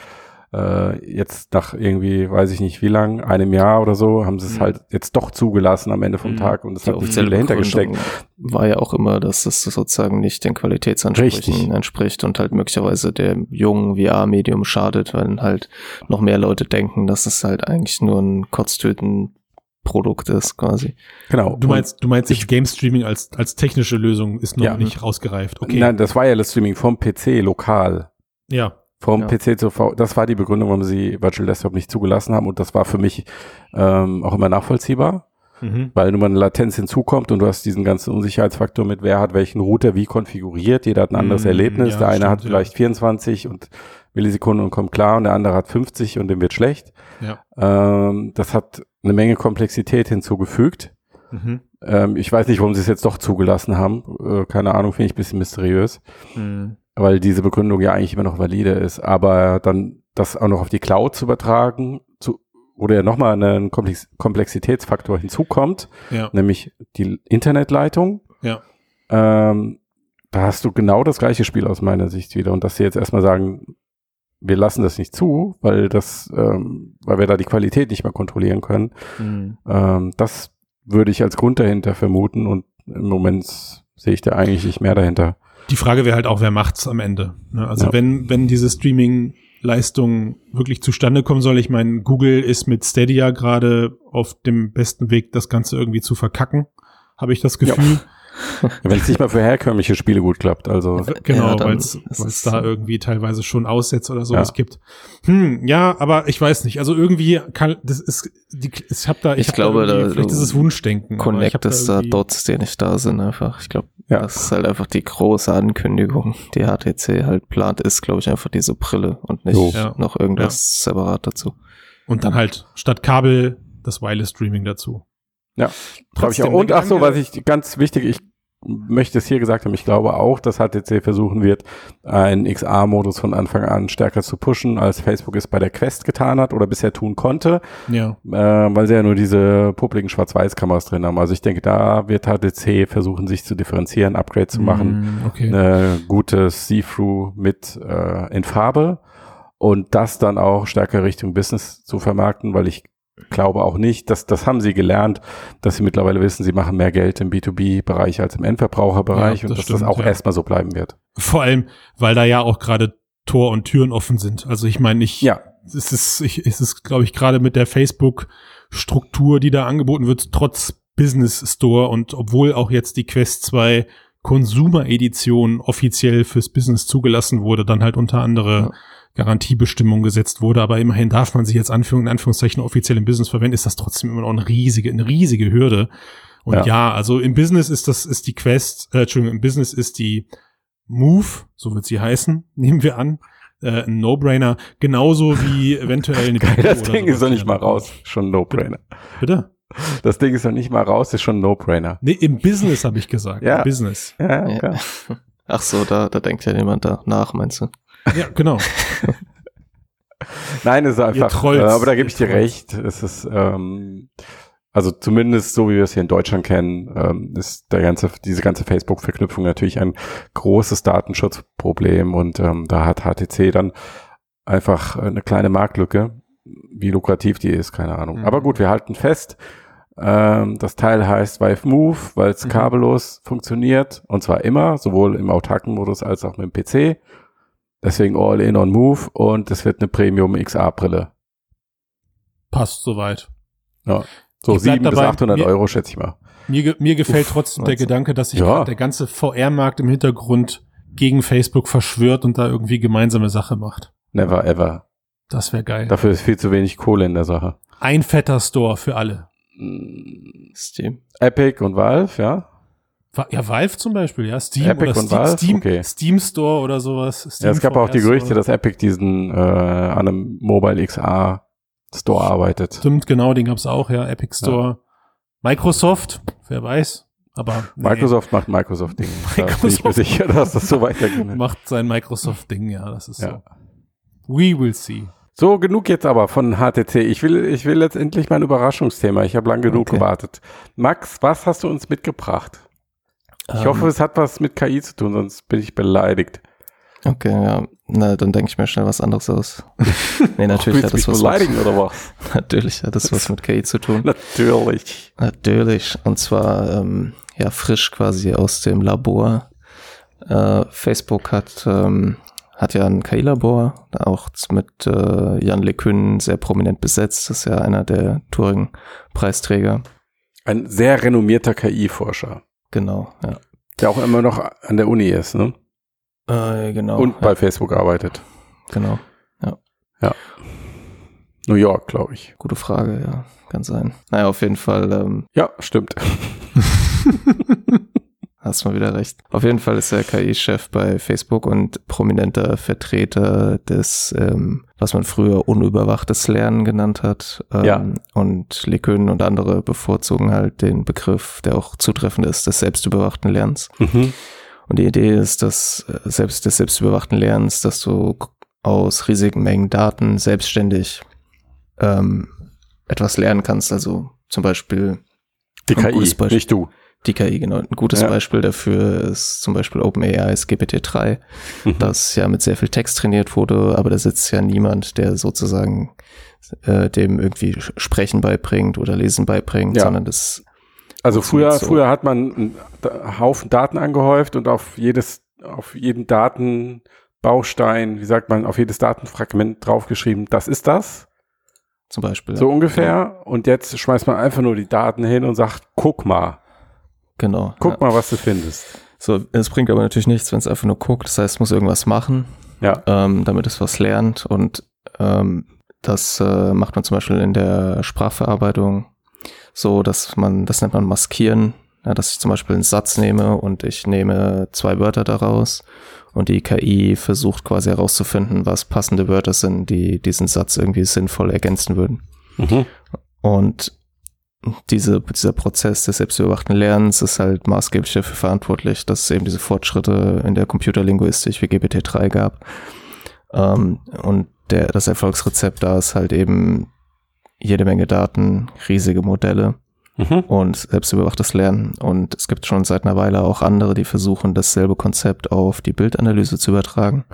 äh, jetzt nach irgendwie, weiß ich nicht wie lang, einem Jahr oder so, haben sie es Mhm. halt jetzt doch zugelassen am Ende vom Mhm. Tag und es Die hat nicht viel dahinter gesteckt. war ja auch immer, dass es sozusagen nicht den Qualitätsansprüchen Richtig. entspricht und halt möglicherweise dem jungen VR-Medium schadet, weil halt noch mehr Leute denken, dass es halt eigentlich nur ein Kotztüten-Produkt ist, quasi. Genau. Du meinst, du meinst, ich- Game Streaming als, als technische Lösung ist noch Ja. nicht rausgereift. Okay. Nein, das Wireless Streaming vom PC lokal. Ja. Vom Ja. PC zu V, das war die Begründung, warum sie Virtual Desktop nicht zugelassen haben und das war für mich ähm, auch immer nachvollziehbar. Mhm. weil nun mal eine Latenz hinzukommt und du hast diesen ganzen Unsicherheitsfaktor mit, wer hat welchen Router wie konfiguriert. Jeder hat ein anderes Mm, Erlebnis. ja, der eine stimmt, hat ja. vielleicht 24 und Millisekunden und kommt klar und der andere hat 50 und dem wird schlecht. Ja. Ähm, das hat eine Menge Komplexität hinzugefügt. Mhm. Ähm, ich weiß nicht, warum sie es jetzt doch zugelassen haben. Äh, keine Ahnung, finde ich ein bisschen mysteriös, Mhm. Weil diese Begründung ja eigentlich immer noch valide ist. Aber dann das auch noch auf die Cloud zu übertragen, zu, wo ja nochmal ein Komplex Komplexitätsfaktor hinzukommt, Ja. nämlich die Internetleitung. Ja. Ähm, da hast du genau das gleiche Spiel aus meiner Sicht wieder. Und dass sie jetzt erstmal sagen, wir lassen das nicht zu, weil das, ähm, weil wir da die Qualität nicht mehr kontrollieren können. Mhm. Ähm, das würde ich als Grund dahinter vermuten und im Moment sehe ich da eigentlich nicht mehr dahinter. Die Frage wäre halt auch, wer macht's am Ende? Ne? Also Ja. wenn, wenn diese Streaming-Leistung wirklich zustande kommen soll, ich meine, Google ist mit Stadia gerade auf dem besten Weg, das Ganze irgendwie zu verkacken, habe ich das Gefühl. Wenn es nicht mal für herkömmliche Spiele gut klappt, also Genau, Ja, weil es ist es- da irgendwie teilweise schon Aussätze oder sowas Ja. gibt. Hm, ja, aber ich weiß nicht. Also irgendwie kann das ist die, ich habe da ich, Ich hab glaube, da da- vielleicht du dieses Wunschdenken. Connectest da irgendwie- Dots, die nicht da sind, einfach. Ich glaube, Ja. das ist halt einfach die große Ankündigung, die HTC halt plant, ist, glaube ich, einfach diese Brille und nicht. Ja. noch irgendwas separat dazu. und dann halt statt Kabel das Wireless Streaming dazu. Ja, glaube ich auch. Und ach so, was ich ganz wichtig, ich möchte es hier gesagt haben, ich glaube auch, dass HTC versuchen wird, einen XR-Modus von Anfang an stärker zu pushen, als Facebook es bei der Quest getan hat oder bisher tun konnte, Ja. äh, weil sie ja nur diese publiken Schwarz-Weiß-Kameras drin haben. Also ich denke, da wird HTC versuchen, sich zu differenzieren, Upgrade zu machen, Mm, Okay. eine gute See-Through mit äh, in Farbe und das dann auch stärker Richtung Business zu vermarkten, weil ich glaube auch nicht, dass das haben sie gelernt, dass sie mittlerweile wissen, sie machen mehr Geld im B2B-Bereich als im Endverbraucherbereich Ja, und das dass das auch ja. erstmal so bleiben wird. Vor allem, weil da ja auch gerade Tor und Türen offen sind. Also ich meine, ich, Ja, es ist, ich, es ist, glaube ich, gerade mit der Facebook-Struktur, die da angeboten wird, trotz Business Store und obwohl auch jetzt die Quest 2 Consumer-Edition offiziell fürs Business zugelassen wurde, dann halt unter andere Ja. Garantiebestimmungen gesetzt wurde, aber immerhin darf man sich jetzt Anführung, in Anführungszeichen offiziell im Business verwenden, ist das trotzdem immer noch eine riesige, eine riesige Hürde. Und Ja. ja, also im Business ist das, ist die Quest, äh, Entschuldigung, im Business ist die Move, so wird sie heißen, nehmen wir an, äh, ein No-Brainer, genauso wie eventuell eine Geil, das oder Ding ist doch nicht mal raus. Schon ein No-Brainer. Bitte? Das Ding ist noch nicht mal raus, ist schon ein No-Brainer. Nee, im Business habe ich gesagt. Ja. Im Business. Ja, Ja. klar. Ach so, da, da denkt ja niemand da nach, meinst du? Ja, genau. Nein, es ist einfach, äh, aber da gebe ich dir recht. Es ist, ähm, also zumindest so wie wir es hier in Deutschland kennen, ähm, ist der ganze, diese ganze Facebook-Verknüpfung natürlich ein großes Datenschutzproblem und ähm, da hat HTC dann einfach eine kleine Marktlücke. Wie lukrativ die ist, keine Ahnung. Mhm. Aber gut, wir halten fest. Ähm, das Teil heißt Vive Move, weil es Mhm. kabellos funktioniert und zwar immer, sowohl im autarken Modus als auch mit dem PC. Deswegen All in on Move und es wird eine Premium XR-Brille. Passt soweit. Ja. So 700 bis dabei, 800 mir- Euro, schätze ich mal. Mir, mir gefällt Uff, trotzdem der. Gedanke, dass sich Ja. der ganze VR-Markt im Hintergrund gegen Facebook verschwört und da irgendwie gemeinsame Sache macht. Never ever. Das wäre geil. Dafür ist viel zu wenig Kohle in der Sache. Ein fetter Store für alle. Mm, Steam. Epic und Valve, ja. Ja, Valve zum Beispiel, ja. Steam Epic oder Steam, Valve? Steam, Okay. Steam Store oder sowas. Steam ja es gab auch die Gerüchte, dass Epic diesen äh, an einem Mobile XR Store arbeitet. Stimmt, genau, den gab's auch, ja. Epic Store. Microsoft, wer weiß. Aber nee, Microsoft macht Microsoft-Ding. Da bin ich mir Microsoft. sicher, dass das so weitergeht. macht sein Microsoft-Ding, ja, das ist Ja. so. We will see. So, genug jetzt aber von HTC. Ich will, ich will jetzt endlich mein Überraschungsthema. Ich habe lang genug Okay. gewartet. Max, was hast du uns mitgebracht? Ich Ähm, hoffe, es hat was mit KI zu tun, sonst bin ich beleidigt. Okay, ja. Na, dann denke ich mir schnell was anderes aus. nee, natürlich hat das was beleidigen mit, oder was? natürlich hat das was mit KI zu tun. Natürlich. Natürlich. Und zwar ähm, ja frisch quasi aus dem Labor. Äh, Facebook hat ähm, hat ja ein KI-Labor, auch mit äh, Jan LeCun sehr prominent besetzt. Das ist ja einer der Turing-Preisträger. Ein sehr renommierter KI-Forscher, Genau, ja. der auch immer noch an der Uni ist, ne? Äh, genau. Und bei ja, Facebook arbeitet. genau. New York, glaube ich. Gute Frage, ja. Kann sein. Naja, auf jeden Fall ähm, Ja, stimmt. Hast mal wieder recht. Auf jeden Fall ist er KI-Chef bei Facebook und prominenter Vertreter des, ähm, was man früher unüberwachtes Lernen genannt hat. Ähm, Ja. Und LeCun und andere bevorzugen halt den Begriff, der auch zutreffend ist, des selbstüberwachten Lernens. Mhm. Und die Idee ist, dass äh, selbst des selbstüberwachten Lernens, dass du aus riesigen Mengen Daten selbstständig ähm, etwas lernen kannst. Also zum Beispiel Die KI, nicht du. Die KI, genau. Ein gutes Ja. Beispiel dafür ist zum Beispiel OpenAI's GPT-3, Mhm. das ja mit sehr viel Text trainiert wurde, aber da sitzt ja niemand, der sozusagen äh, dem irgendwie Sprechen beibringt oder Lesen beibringt, Ja. sondern das, Also früher, so. früher hat man einen Haufen Daten angehäuft und auf jedes, auf jeden Datenbaustein, wie sagt man, auf jedes Datenfragment draufgeschrieben, das ist das, zum Beispiel. so ungefähr. Und jetzt schmeißt man einfach nur die Daten hin und sagt, guck mal, Genau. guck ja. mal, was du findest. So, es bringt aber natürlich nichts, wenn es einfach nur guckt. Das heißt, es muss irgendwas machen, Ja, ähm, damit es was lernt. Und ähm, das äh, macht man zum Beispiel in der Sprachverarbeitung so, dass man, das nennt man Maskieren, ja, dass ich zum Beispiel einen Satz nehme und ich nehme zwei Wörter daraus und die KI versucht quasi herauszufinden, was passende Wörter sind, die diesen Satz irgendwie sinnvoll ergänzen würden. mhm. Und diese, dieser Prozess des selbstüberwachten Lernens ist halt maßgeblich dafür verantwortlich, dass es eben diese Fortschritte in der Computerlinguistik wie GPT-3 gab. Ähm, und der, das Erfolgsrezept da ist halt eben jede Menge Daten, riesige Modelle mhm. und selbstüberwachtes Lernen. Und es gibt schon seit einer Weile auch andere, die versuchen, dasselbe Konzept auf die Bildanalyse zu übertragen.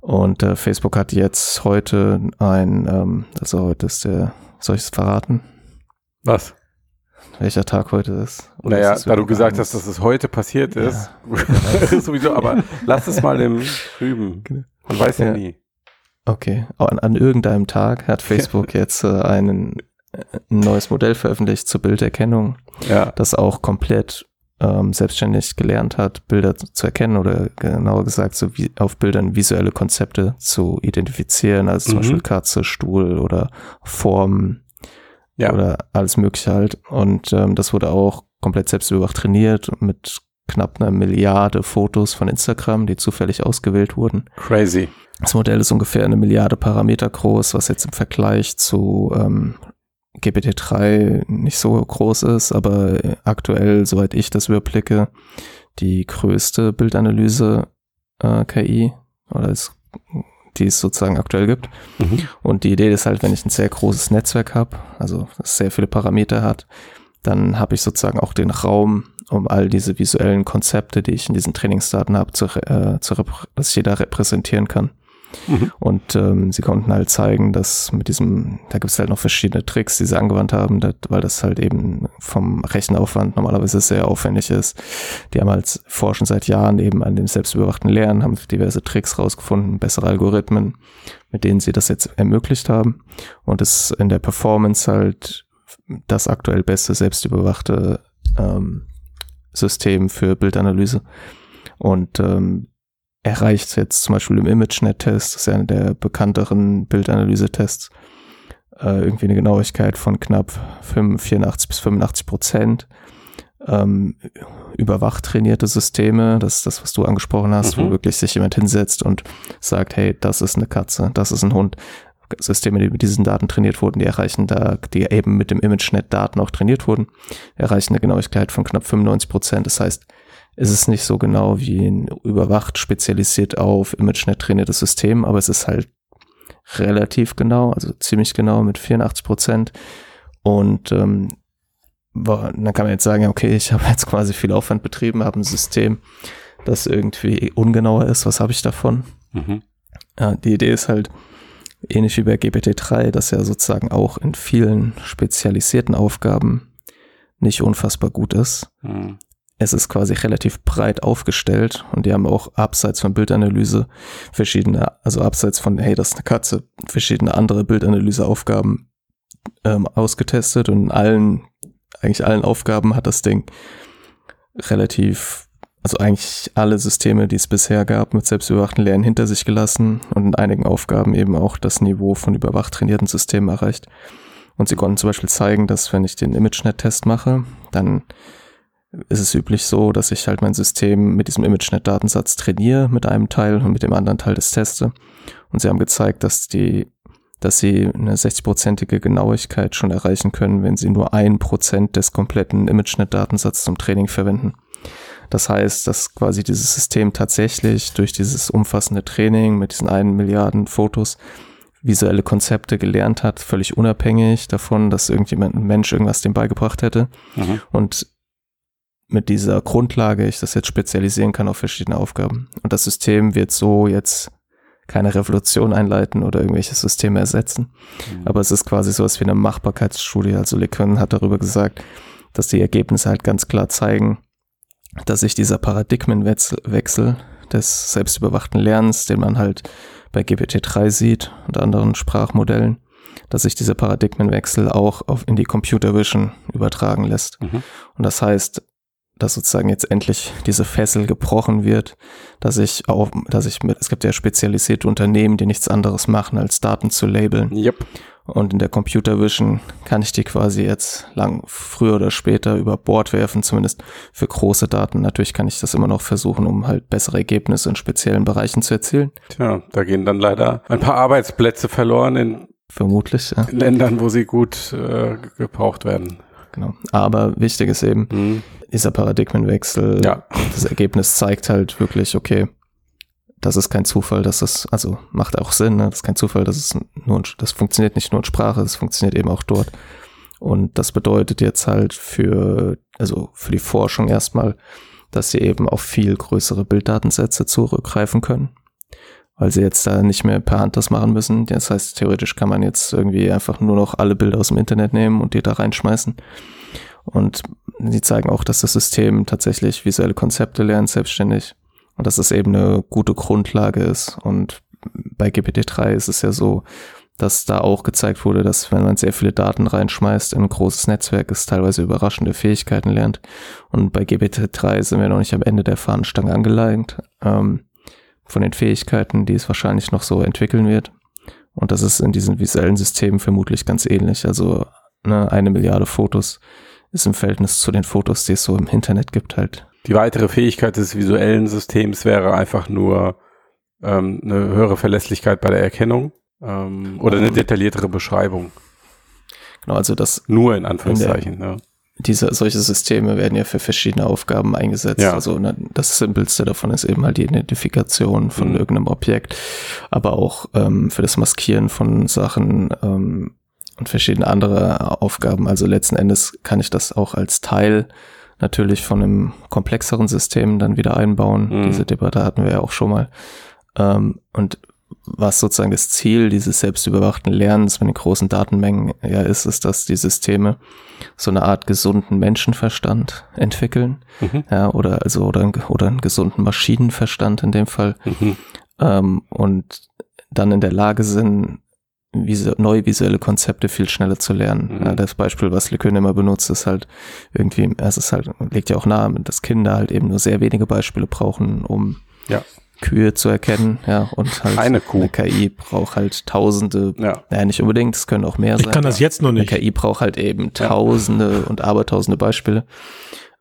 Und äh, Facebook hat jetzt heute ein, ähm, also heute ist der, soll ich es verraten? Was? Welcher Tag heute ist? Oder naja, ist da du gesagt hast, dass es heute passiert ist, ja. sowieso, aber lass es mal im Trüben. Genau. Man weiß ja, ja nie. Okay, an, an, irgendeinem Tag hat Facebook jetzt äh, einen, äh, ein neues Modell veröffentlicht zur Bilderkennung, ja. das auch komplett ähm, selbstständig gelernt hat, Bilder zu erkennen oder genauer gesagt, so wie auf Bildern visuelle Konzepte zu identifizieren, also zum mhm. Beispiel Katze, Stuhl oder Formen ja. oder alles Mögliche halt. Und ähm, das wurde auch komplett selbstüberwacht trainiert mit knapp einer Milliarde Fotos von Instagram, die zufällig ausgewählt wurden. Crazy. Das Modell ist ungefähr eine Milliarde Parameter groß, was jetzt im Vergleich zu ähm, GPT-3 nicht so groß ist, aber aktuell, soweit ich das überblicke, die größte Bildanalyse-KI äh, oder ist, die es sozusagen aktuell gibt. Mhm. Und die Idee ist halt, wenn ich ein sehr großes Netzwerk habe, also das sehr viele Parameter hat, dann habe ich sozusagen auch den Raum, um all diese visuellen Konzepte, die ich in diesen Trainingsdaten habe, zu, äh, zu dass ich die da repräsentieren kann. Und ähm, sie konnten halt zeigen, dass mit diesem, da gibt es halt noch verschiedene Tricks, die sie angewandt haben, dat, weil das halt eben vom Rechenaufwand normalerweise sehr aufwendig ist. Die haben halt forschen seit Jahren eben an dem selbstüberwachten Lernen, haben diverse Tricks rausgefunden, bessere Algorithmen, mit denen sie das jetzt ermöglicht haben. Und es in der Performance halt das aktuell beste selbstüberwachte ähm, System für Bildanalyse. Und ähm, erreicht jetzt zum Beispiel im ImageNet-Test, das ist ja einer der bekannteren Bildanalyse-Tests, äh, irgendwie eine Genauigkeit von knapp 84 bis 85 Prozent. Ähm, überwacht trainierte Systeme, das ist das, was du angesprochen hast, mhm. wo wirklich sich jemand hinsetzt und sagt, hey, das ist eine Katze, das ist ein Hund. Systeme, die mit diesen Daten trainiert wurden, die erreichen da, die eben mit dem ImageNet-Daten auch trainiert wurden, erreichen eine Genauigkeit von knapp 95 Prozent. Das heißt, es ist nicht so genau wie ein überwacht, spezialisiert auf ImageNet trainiertes System, aber es ist halt relativ genau, also ziemlich genau mit 84 Prozent. Und ähm, dann kann man jetzt sagen, okay, ich habe jetzt quasi viel Aufwand betrieben, habe ein System, das irgendwie ungenauer ist. Was habe ich davon? Mhm. Ja, die Idee ist halt, ähnlich wie bei GPT-3, dass er sozusagen auch in vielen spezialisierten Aufgaben nicht unfassbar gut ist. Mhm. Es ist quasi relativ breit aufgestellt und die haben auch abseits von Bildanalyse verschiedene, also abseits von, hey, das ist eine Katze, verschiedene andere Bildanalyseaufgaben ähm, ausgetestet und in allen, eigentlich allen Aufgaben hat das Ding relativ also eigentlich alle Systeme, die es bisher gab, mit selbstüberwachten Lernen hinter sich gelassen und in einigen Aufgaben eben auch das Niveau von überwacht trainierten Systemen erreicht. Und sie konnten zum Beispiel zeigen, dass wenn ich den ImageNet-Test mache, dann ist es üblich so, dass ich halt mein System mit diesem ImageNet-Datensatz trainiere mit einem Teil und mit dem anderen Teil das teste. Und sie haben gezeigt, dass die, dass sie eine 60-prozentige Genauigkeit schon erreichen können, wenn sie nur ein Prozent des kompletten ImageNet-Datensatzes zum Training verwenden. Das heißt, dass quasi dieses System tatsächlich durch dieses umfassende Training mit diesen einen Milliarden Fotos visuelle Konzepte gelernt hat, völlig unabhängig davon, dass irgendjemand, ein Mensch irgendwas dem beigebracht hätte. Mhm. Und mit dieser Grundlage ich das jetzt spezialisieren kann auf verschiedene Aufgaben. Und das System wird so jetzt keine Revolution einleiten oder irgendwelche Systeme ersetzen. Mhm. Aber es ist quasi sowas wie eine Machbarkeitsstudie. Also LeCun hat darüber gesagt, dass die Ergebnisse halt ganz klar zeigen, dass sich dieser Paradigmenwechsel des selbstüberwachten Lernens, den man halt bei GPT-3 sieht und anderen Sprachmodellen, dass sich dieser Paradigmenwechsel auch auf in die Computer Vision übertragen lässt. Mhm. Und das heißt, dass sozusagen jetzt endlich diese Fessel gebrochen wird, dass ich auch, dass ich mit, es gibt ja spezialisierte Unternehmen, die nichts anderes machen, als Daten zu labeln. Yep. Und in der Computer Vision kann ich die quasi jetzt lang, früher oder später über Bord werfen, zumindest für große Daten. Natürlich kann ich das immer noch versuchen, um halt bessere Ergebnisse in speziellen Bereichen zu erzielen. Tja, da gehen dann leider ein paar Arbeitsplätze verloren in Vermutlich, ja. Ländern, wo sie gut äh, gebraucht werden. Genau. Aber wichtig ist eben, Mhm. dieser Paradigmenwechsel, Ja. das Ergebnis zeigt halt wirklich, okay, das ist kein Zufall, dass es, also macht auch Sinn, ne? das ist kein Zufall, dass es nur, das funktioniert nicht nur in Sprache, das funktioniert eben auch dort. Und das bedeutet jetzt halt für, also für die Forschung erstmal, dass sie eben auf viel größere Bilddatensätze zurückgreifen können, weil sie jetzt da nicht mehr per Hand das machen müssen. Das heißt, theoretisch kann man jetzt irgendwie einfach nur noch alle Bilder aus dem Internet nehmen und die da reinschmeißen. Und sie zeigen auch, dass das System tatsächlich visuelle Konzepte lernt, selbstständig. Und dass es eben eine gute Grundlage ist. Und bei GPT-3 ist es ja so, dass da auch gezeigt wurde, dass wenn man sehr viele Daten reinschmeißt in ein großes Netzwerk, es teilweise überraschende Fähigkeiten lernt. Und bei GPT-3 sind wir noch nicht am Ende der Fahnenstange angelangt, ähm, von den Fähigkeiten, die es wahrscheinlich noch so entwickeln wird. Und das ist in diesen visuellen Systemen vermutlich ganz ähnlich. Also ne, eine Milliarde Fotos ist im Verhältnis zu den Fotos, die es so im Internet gibt, halt. Die weitere Fähigkeit des visuellen Systems wäre einfach nur ähm, eine höhere Verlässlichkeit bei der Erkennung ähm, oder eine detailliertere Beschreibung. Genau, also das, Nur in Anführungszeichen. ne? Diese, solche Systeme werden ja für verschiedene Aufgaben eingesetzt. Ja. Also ne, das Simpelste davon ist eben halt die Identifikation von Mhm. irgendeinem Objekt, aber auch ähm, für das Maskieren von Sachen ähm, und verschiedene andere Aufgaben. Also letzten Endes kann ich das auch als Teil natürlich von einem komplexeren System dann wieder einbauen. Mhm. Diese Debatte hatten wir ja auch schon mal. Ähm, und was sozusagen das Ziel dieses selbstüberwachten Lernens mit den großen Datenmengen ja ist, ist, dass die Systeme so eine Art gesunden Menschenverstand entwickeln, Mhm. ja, oder also oder, einen- oder einen gesunden Maschinenverstand in dem Fall Mhm. ähm, und dann in der Lage sind, visu neue visuelle Konzepte viel schneller zu lernen. Mhm. Ja, das Beispiel, was LeCun immer benutzt, ist halt irgendwie, es ist halt, liegt ja auch nahe, dass Kinder halt eben nur sehr wenige Beispiele brauchen, um Ja. Kühe zu erkennen, ja, und halt Eine Kuh. eine KI braucht halt tausende, Ja. naja, nicht unbedingt, es können auch mehr Ich sein. kann das jetzt noch Eine nicht. KI braucht halt eben tausende und abertausende Beispiele.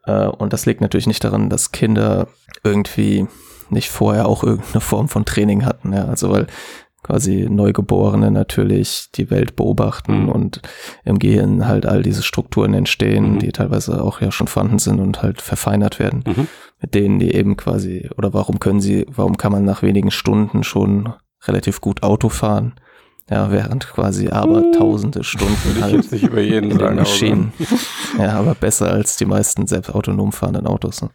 Äh, und das liegt natürlich nicht daran, dass Kinder irgendwie nicht vorher auch irgendeine Form von Training hatten. Ja? Also weil quasi Neugeborene natürlich die Welt beobachten Mhm. und im Gehirn halt all diese Strukturen entstehen, Mhm. die teilweise auch ja schon vorhanden sind und halt verfeinert werden, Mhm. mit denen die eben quasi, oder warum können sie, warum kann man nach wenigen Stunden schon relativ gut Auto fahren? Ja, während quasi aber tausende Stunden halt nicht über jeden in den. Maschinen. Ja, aber besser als die meisten selbst autonom fahrenden Autos. Ne?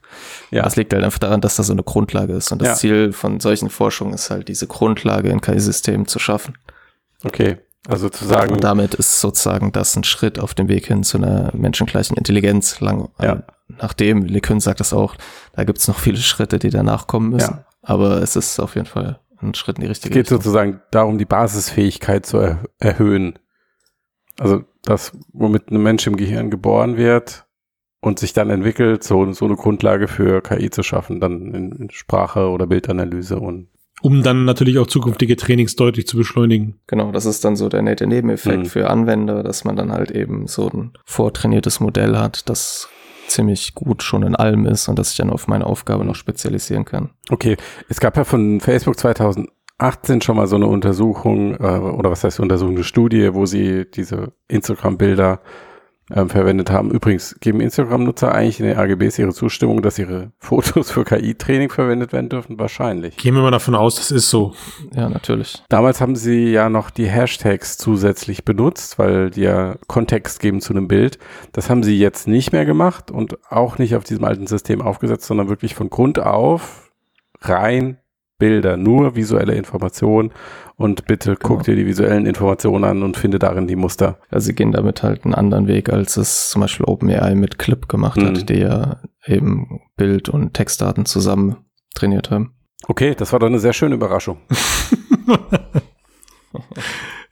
Ja. Das liegt halt einfach daran, dass das so eine Grundlage ist. Und das Ja. Ziel von solchen Forschungen ist halt, diese Grundlage in KI-Systemen zu schaffen. Okay. Also zu sagen, Und damit ist sozusagen das ein Schritt auf dem Weg hin zu einer menschengleichen Intelligenz. Lang, Ja. äh, nachdem, LeCun sagt das auch, da gibt es noch viele Schritte, die danach kommen müssen. Ja. Aber es ist auf jeden Fall ein Schritt in die es richtige geht Richtung. sozusagen darum, die Basisfähigkeit zu er erhöhen. Also das, womit ein Mensch im Gehirn geboren wird und sich dann entwickelt, so, so eine Grundlage für KI zu schaffen, dann in, in Sprache oder Bildanalyse und Um dann natürlich auch zukünftige Trainings deutlich zu beschleunigen. Genau, das ist dann so der nette Nebeneffekt Mhm. für Anwender, dass man dann halt eben so ein vortrainiertes Modell hat, das ziemlich gut schon in allem ist und das ich dann auf meine Aufgabe noch spezialisieren kann. Okay, es gab ja von Facebook 2018 schon mal so eine Untersuchung, äh, oder was heißt Untersuchung, eine Studie, wo sie diese Instagram-Bilder ähm, verwendet haben. Übrigens, geben Instagram-Nutzer eigentlich in den AGBs ihre Zustimmung, dass ihre Fotos für KI-Training verwendet werden dürfen? Wahrscheinlich. Gehen wir mal davon aus, das ist so. Ja, natürlich. Damals haben sie ja noch die Hashtags zusätzlich benutzt, weil die ja Kontext geben zu einem Bild. Das haben sie jetzt nicht mehr gemacht und auch nicht auf diesem alten System aufgesetzt, sondern wirklich von Grund auf rein Bilder, nur visuelle Informationen und bitte guck dir die visuellen Informationen an und finde darin die Muster. Also sie gehen damit halt einen anderen Weg, als es zum Beispiel OpenAI mit Clip gemacht Mhm. hat, die ja eben Bild- und Textdaten zusammen trainiert haben. Okay, das war doch eine sehr schöne Überraschung.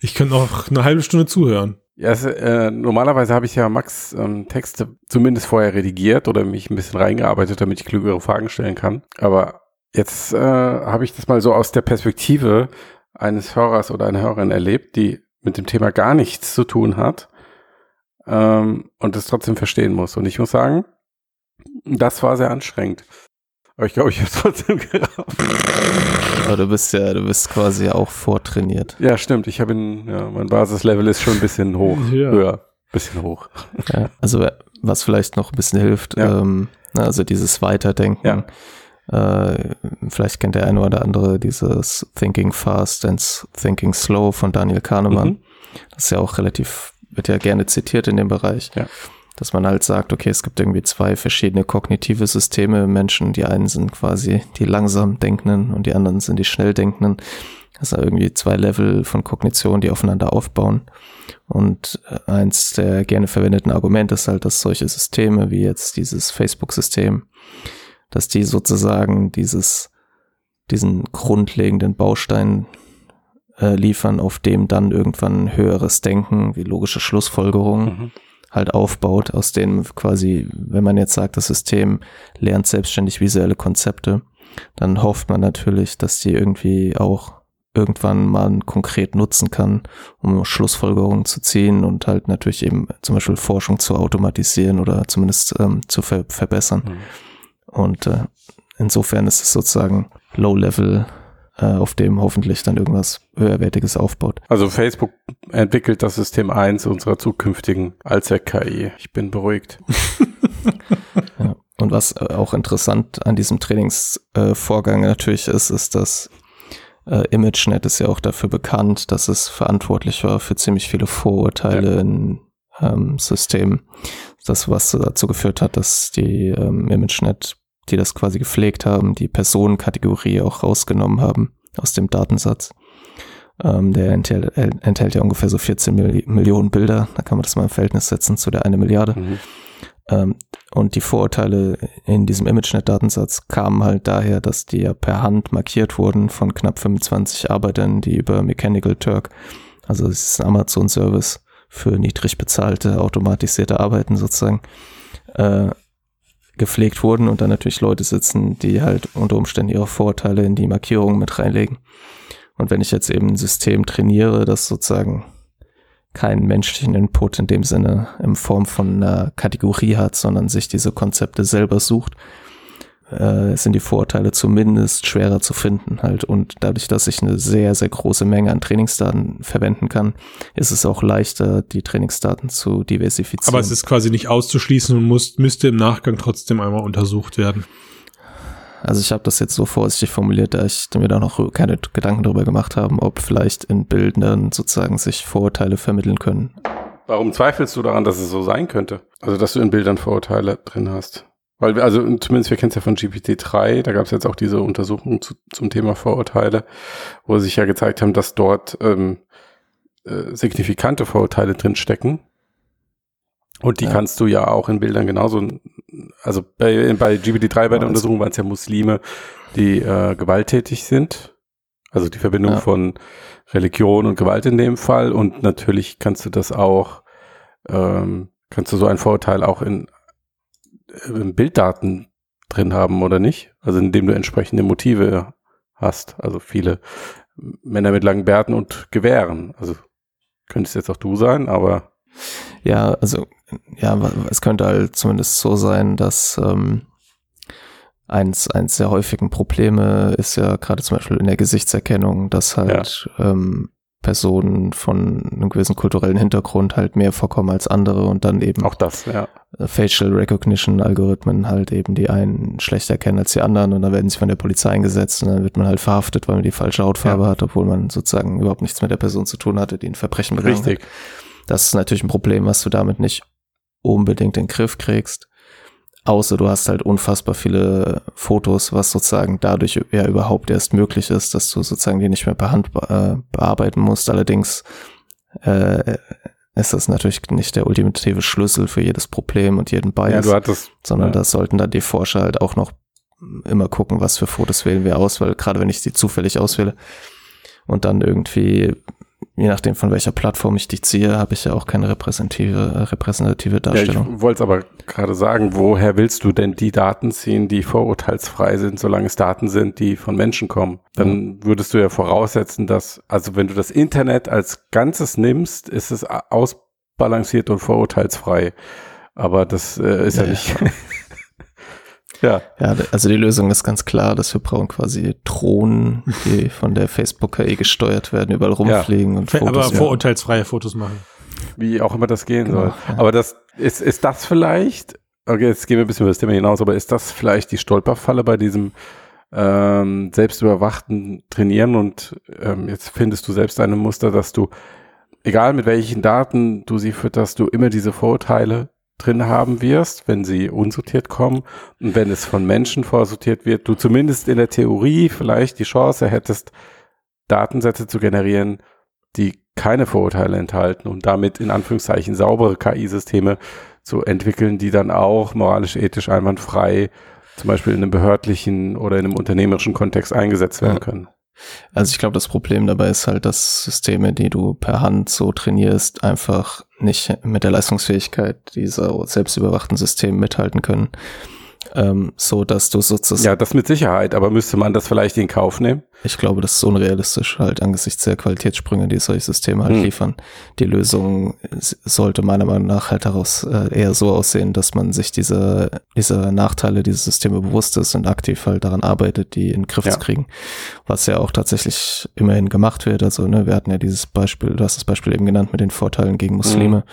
Ich könnte noch eine halbe Stunde zuhören. Ja, es, äh, normalerweise habe ich ja Max ähm, Texte zumindest vorher redigiert oder mich ein bisschen reingearbeitet, damit ich klügere Fragen stellen kann. Aber jetzt äh, habe ich das mal so aus der Perspektive eines Hörers oder einer Hörerin erlebt, die mit dem Thema gar nichts zu tun hat ähm, und es trotzdem verstehen muss. Und ich muss sagen, das war sehr anstrengend. Aber ich glaube, ich habe es trotzdem gerafft. Aber du bist ja, du bist quasi auch vortrainiert. Ja, stimmt. Ich habe ihn, ja, mein Basislevel ist schon ein bisschen hoch, Ja. höher. bisschen hoch. Ja, also was vielleicht noch ein bisschen hilft, Ja. ähm, also dieses Weiterdenken. Äh, vielleicht kennt der eine oder andere dieses Thinking Fast and Thinking Slow von Daniel Kahnemann. Mhm. Das ist ja auch relativ, wird ja gerne zitiert in dem Bereich. Ja. Dass man halt sagt, okay, es gibt irgendwie zwei verschiedene kognitive Systeme im Menschen. Die einen sind quasi die langsam Denkenden und die anderen sind die schnell Denkenden. Das sind irgendwie zwei Level von Kognition, die aufeinander aufbauen. Und äh, eins der gerne verwendeten Argumente ist halt, dass solche Systeme wie jetzt dieses Facebook-System, dass die sozusagen dieses, diesen grundlegenden Baustein äh, liefern, auf dem dann irgendwann höheres Denken wie logische Schlussfolgerungen Mhm. halt aufbaut, aus denen quasi, wenn man jetzt sagt, das System lernt selbstständig visuelle Konzepte, dann hofft man natürlich, dass die irgendwie auch irgendwann mal konkret nutzen kann, um Schlussfolgerungen zu ziehen und halt natürlich eben zum Beispiel Forschung zu automatisieren oder zumindest ähm, zu ver verbessern. Mhm. Und äh, insofern ist es sozusagen Low-Level, äh, auf dem hoffentlich dann irgendwas höherwertiges aufbaut. Also Facebook entwickelt das System 1 unserer zukünftigen Allzweck-KI. Ich bin beruhigt. Ja. Und was äh, auch interessant an diesem Trainingsvorgang äh, natürlich ist, ist, dass äh, ImageNet ist ja auch dafür bekannt, dass es verantwortlich war für ziemlich viele Vorurteile in ähm, Systemen. Das, was dazu geführt hat, dass die ähm, ImageNet, die das quasi gepflegt haben, die Personenkategorie auch rausgenommen haben aus dem Datensatz. Ähm, der enthält, äh, enthält ja ungefähr so 14 Milli Millionen Bilder. Da kann man das mal im Verhältnis setzen zu der eine Milliarde. Mhm. Ähm, und die Vorurteile in diesem ImageNet-Datensatz kamen halt daher, dass die ja per Hand markiert wurden von knapp 25 Arbeitern, die über Mechanical Turk, also es ist ein Amazon-Service für niedrig bezahlte, automatisierte Arbeiten sozusagen, äh, gepflegt wurden und dann natürlich Leute sitzen, die halt unter Umständen ihre Vorurteile in die Markierungen mit reinlegen. Und wenn ich jetzt eben ein System trainiere, das sozusagen keinen menschlichen Input in dem Sinne in Form von einer Kategorie hat, sondern sich diese Konzepte selber sucht, äh, sind die Vorurteile zumindest schwerer zu finden halt. Und dadurch, dass ich eine sehr, sehr große Menge an Trainingsdaten verwenden kann, ist es auch leichter, die Trainingsdaten zu diversifizieren. Aber es ist quasi nicht auszuschließen und muss, müsste im Nachgang trotzdem einmal untersucht werden. Also ich habe das jetzt so vorsichtig formuliert, da ich mir da noch keine Gedanken darüber gemacht haben, ob vielleicht in Bildern sozusagen sich Vorurteile vermitteln können. Warum zweifelst du daran, dass es so sein könnte? Also, dass du in Bildern Vorurteile drin hast? Weil wir, also zumindest wir kennen es ja von GPT-3, da gab es jetzt auch diese Untersuchung zu, zum Thema Vorurteile, wo sich ja gezeigt haben, dass dort ähm, äh, signifikante Vorurteile drin stecken. Und die Ja. kannst du ja auch in Bildern genauso, also bei, bei GPT-3 bei der Ja, Untersuchung waren es ja Muslime, die äh, gewalttätig sind. Also die Verbindung Ja. von Religion und Gewalt in dem Fall. Und natürlich kannst du das auch, ähm, kannst du so ein Vorurteil auch in Bilddaten drin haben oder nicht? Also indem du entsprechende Motive hast. Also viele Männer mit langen Bärten und Gewehren. Also könntest jetzt auch du sein, aber Ja, also ja, es könnte halt zumindest so sein, dass ähm, eins, eins der häufigen Probleme ist ja gerade zum Beispiel in der Gesichtserkennung, dass halt ähm, Personen von einem gewissen kulturellen Hintergrund halt mehr vorkommen als andere und dann eben auch das, ja. äh, Facial Recognition Algorithmen halt eben die einen schlechter erkennen als die anderen und dann werden sie von der Polizei eingesetzt und dann wird man halt verhaftet, weil man die falsche Hautfarbe hat, obwohl man sozusagen überhaupt nichts mit der Person zu tun hatte, die ein Verbrechen begangen hat. Richtig. Das ist natürlich ein Problem, was du damit nicht unbedingt in den Griff kriegst. Außer du hast halt unfassbar viele Fotos, was sozusagen dadurch ja überhaupt erst möglich ist, dass du sozusagen die nicht mehr per Hand äh, bearbeiten musst. Allerdings äh, ist das natürlich nicht der ultimative Schlüssel für jedes Problem und jeden Ja, Bias, du hattest, sondern ja. da sollten dann die Forscher halt auch noch immer gucken, was für Fotos wählen wir aus, weil gerade wenn ich sie zufällig auswähle und dann irgendwie, je nachdem von welcher Plattform ich die ziehe, habe ich ja auch keine repräsentative, repräsentative Ja, Darstellung. ich wollte es aber gerade sagen, woher willst du denn die Daten ziehen, die vorurteilsfrei sind, solange es Daten sind, die von Menschen kommen? Dann würdest du ja voraussetzen, dass, also wenn du das Internet als Ganzes nimmst, ist es ausbalanciert und vorurteilsfrei. Aber das äh, ist ja, Ja, nicht. ja, Ja, also die Lösung ist ganz klar, dass wir brauchen quasi Drohnen, die von der Facebook KI gesteuert werden, überall rumfliegen und Aber Fotos. vorurteilsfreie Fotos machen. wie auch immer das gehen Genau, soll. ja. Aber das ist, ist das vielleicht, okay, jetzt gehen wir ein bisschen über das Thema hinaus, aber ist das vielleicht die Stolperfalle bei diesem ähm, selbstüberwachten Trainieren und ähm, jetzt findest du selbst eine Muster, dass du, egal mit welchen Daten du sie fütterst, du immer diese Vorurteile drin haben wirst, wenn sie unsortiert kommen und wenn es von Menschen vorsortiert wird, du zumindest in der Theorie vielleicht die Chance hättest, Datensätze zu generieren, die keine Vorurteile enthalten und damit in Anführungszeichen saubere KI-Systeme zu entwickeln, die dann auch moralisch, ethisch einwandfrei zum Beispiel in einem behördlichen oder in einem unternehmerischen Kontext eingesetzt werden können. Also ich glaube, das Problem dabei ist halt, dass Systeme, die du per Hand so trainierst, einfach nicht mit der Leistungsfähigkeit dieser selbstüberwachten Systeme mithalten können. Ähm, so dass du sozusagen, Ja, das mit Sicherheit, aber müsste man das vielleicht in Kauf nehmen? ich glaube, das ist unrealistisch halt angesichts der Qualitätssprünge, die solche Systeme halt Hm. liefern. Die Lösung sollte meiner Meinung nach halt daraus äh, eher so aussehen, dass man sich diese, diese Nachteile dieser Systeme bewusst ist und aktiv halt daran arbeitet, die in den Griff Ja. zu kriegen. Was ja auch tatsächlich immerhin gemacht wird. Also, ne, wir hatten ja dieses Beispiel, du hast das Beispiel eben genannt mit den Vorteilen gegen Muslime.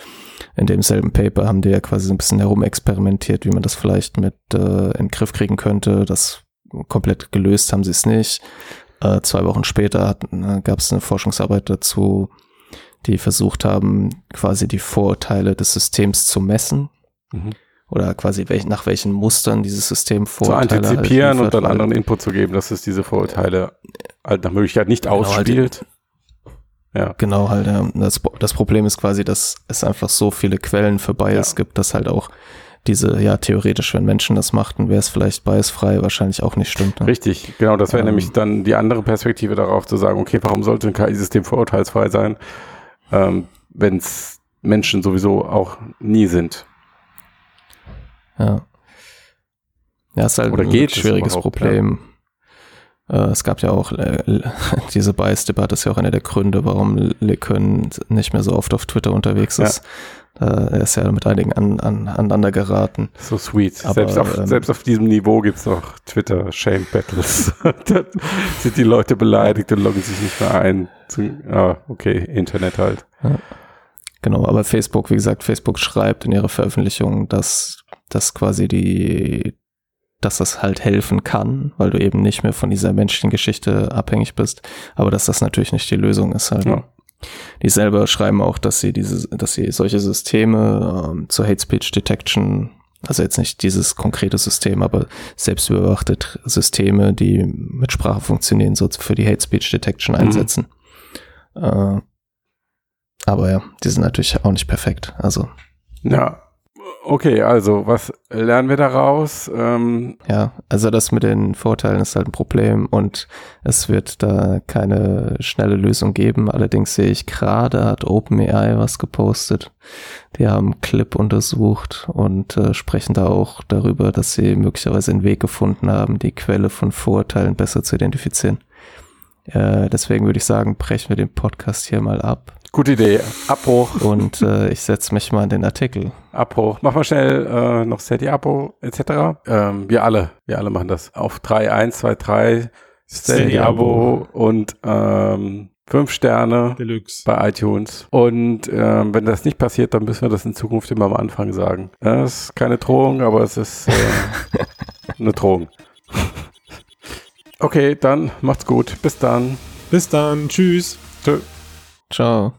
In demselben Paper haben die ja quasi so ein bisschen herumexperimentiert, wie man das vielleicht mit äh, in den Griff kriegen könnte. Das komplett gelöst haben sie es nicht. Äh, zwei Wochen später äh, gab es eine Forschungsarbeit dazu, die versucht haben, quasi die Vorurteile des Systems zu messen Mhm. oder quasi welch, nach welchen Mustern dieses System Zu Vorurteile halt antizipieren und liefert, dann anderen Input zu geben, dass es diese Vorurteile halt nach Möglichkeit nicht Genau, halt ausspielt. Ja. Genau, halt, ja. Das, das Problem ist quasi, dass es einfach so viele Quellen für Bias Ja. gibt, dass halt auch diese, ja, theoretisch, wenn Menschen das machten, wäre es vielleicht biasfrei, wahrscheinlich auch nicht stimmt. Ne? Richtig, genau. Das wäre Ähm. nämlich dann die andere Perspektive darauf zu sagen, okay, warum sollte ein KI-System vorurteilsfrei sein, ähm, wenn es Menschen sowieso auch nie sind. Ja. Ja, ist halt Oder ein schwieriges Problem. Äh, es gab ja auch, äh, diese Bias-Debatte ist ja auch einer der Gründe, warum LeCun nicht mehr so oft auf Twitter unterwegs Ja. ist. Äh, er ist ja mit einigen an, an, aneinander geraten. So sweet. Aber, selbst, auf, ähm, selbst auf diesem Niveau gibt's noch Twitter-Shame-Battles. da sind die Leute beleidigt und loggen sich nicht mehr ein. Ah, okay, Internet halt. Genau, aber Facebook, wie gesagt, Facebook schreibt in ihrer Veröffentlichung, dass das quasi die, dass das halt helfen kann, weil du eben nicht mehr von dieser menschlichen Geschichte abhängig bist, aber dass das natürlich nicht die Lösung ist halt. Ja. Die selber schreiben auch, dass sie diese, dass sie solche Systeme ähm, zur Hate Speech Detection, also jetzt nicht dieses konkrete System, aber selbstüberwachte Systeme, die mit Sprache funktionieren, so für die Hate Speech Detection Mhm. einsetzen. Äh, aber ja, die sind natürlich auch nicht perfekt. Also Ja. Okay, also was lernen wir daraus? Ähm, ja, also das mit den Vorteilen ist halt ein Problem und es wird da keine schnelle Lösung geben. Allerdings sehe ich gerade, hat OpenAI was gepostet. Die haben Clip untersucht und äh, sprechen da auch darüber, dass sie möglicherweise einen Weg gefunden haben, die Quelle von Vorurteilen besser zu identifizieren. Äh, deswegen würde ich sagen, brechen wir den Podcast hier mal ab gute Idee. Abbruch, und äh, ich setze mich mal in den Artikel. Abbruch. Mach mal schnell äh, noch Steady-Abo etc. Ähm, wir alle, wir alle machen das. Auf 3, 1, 2, 3 Steady-Abo und ähm, 5 Sterne Deluxe. bei iTunes. Und ähm, wenn das nicht passiert, dann müssen wir das in Zukunft immer am Anfang sagen. Das ist keine Drohung, aber es ist äh, eine Drohung. Okay, dann macht's gut. Bis dann. Bis dann. Tschüss. Tschö. Ciao.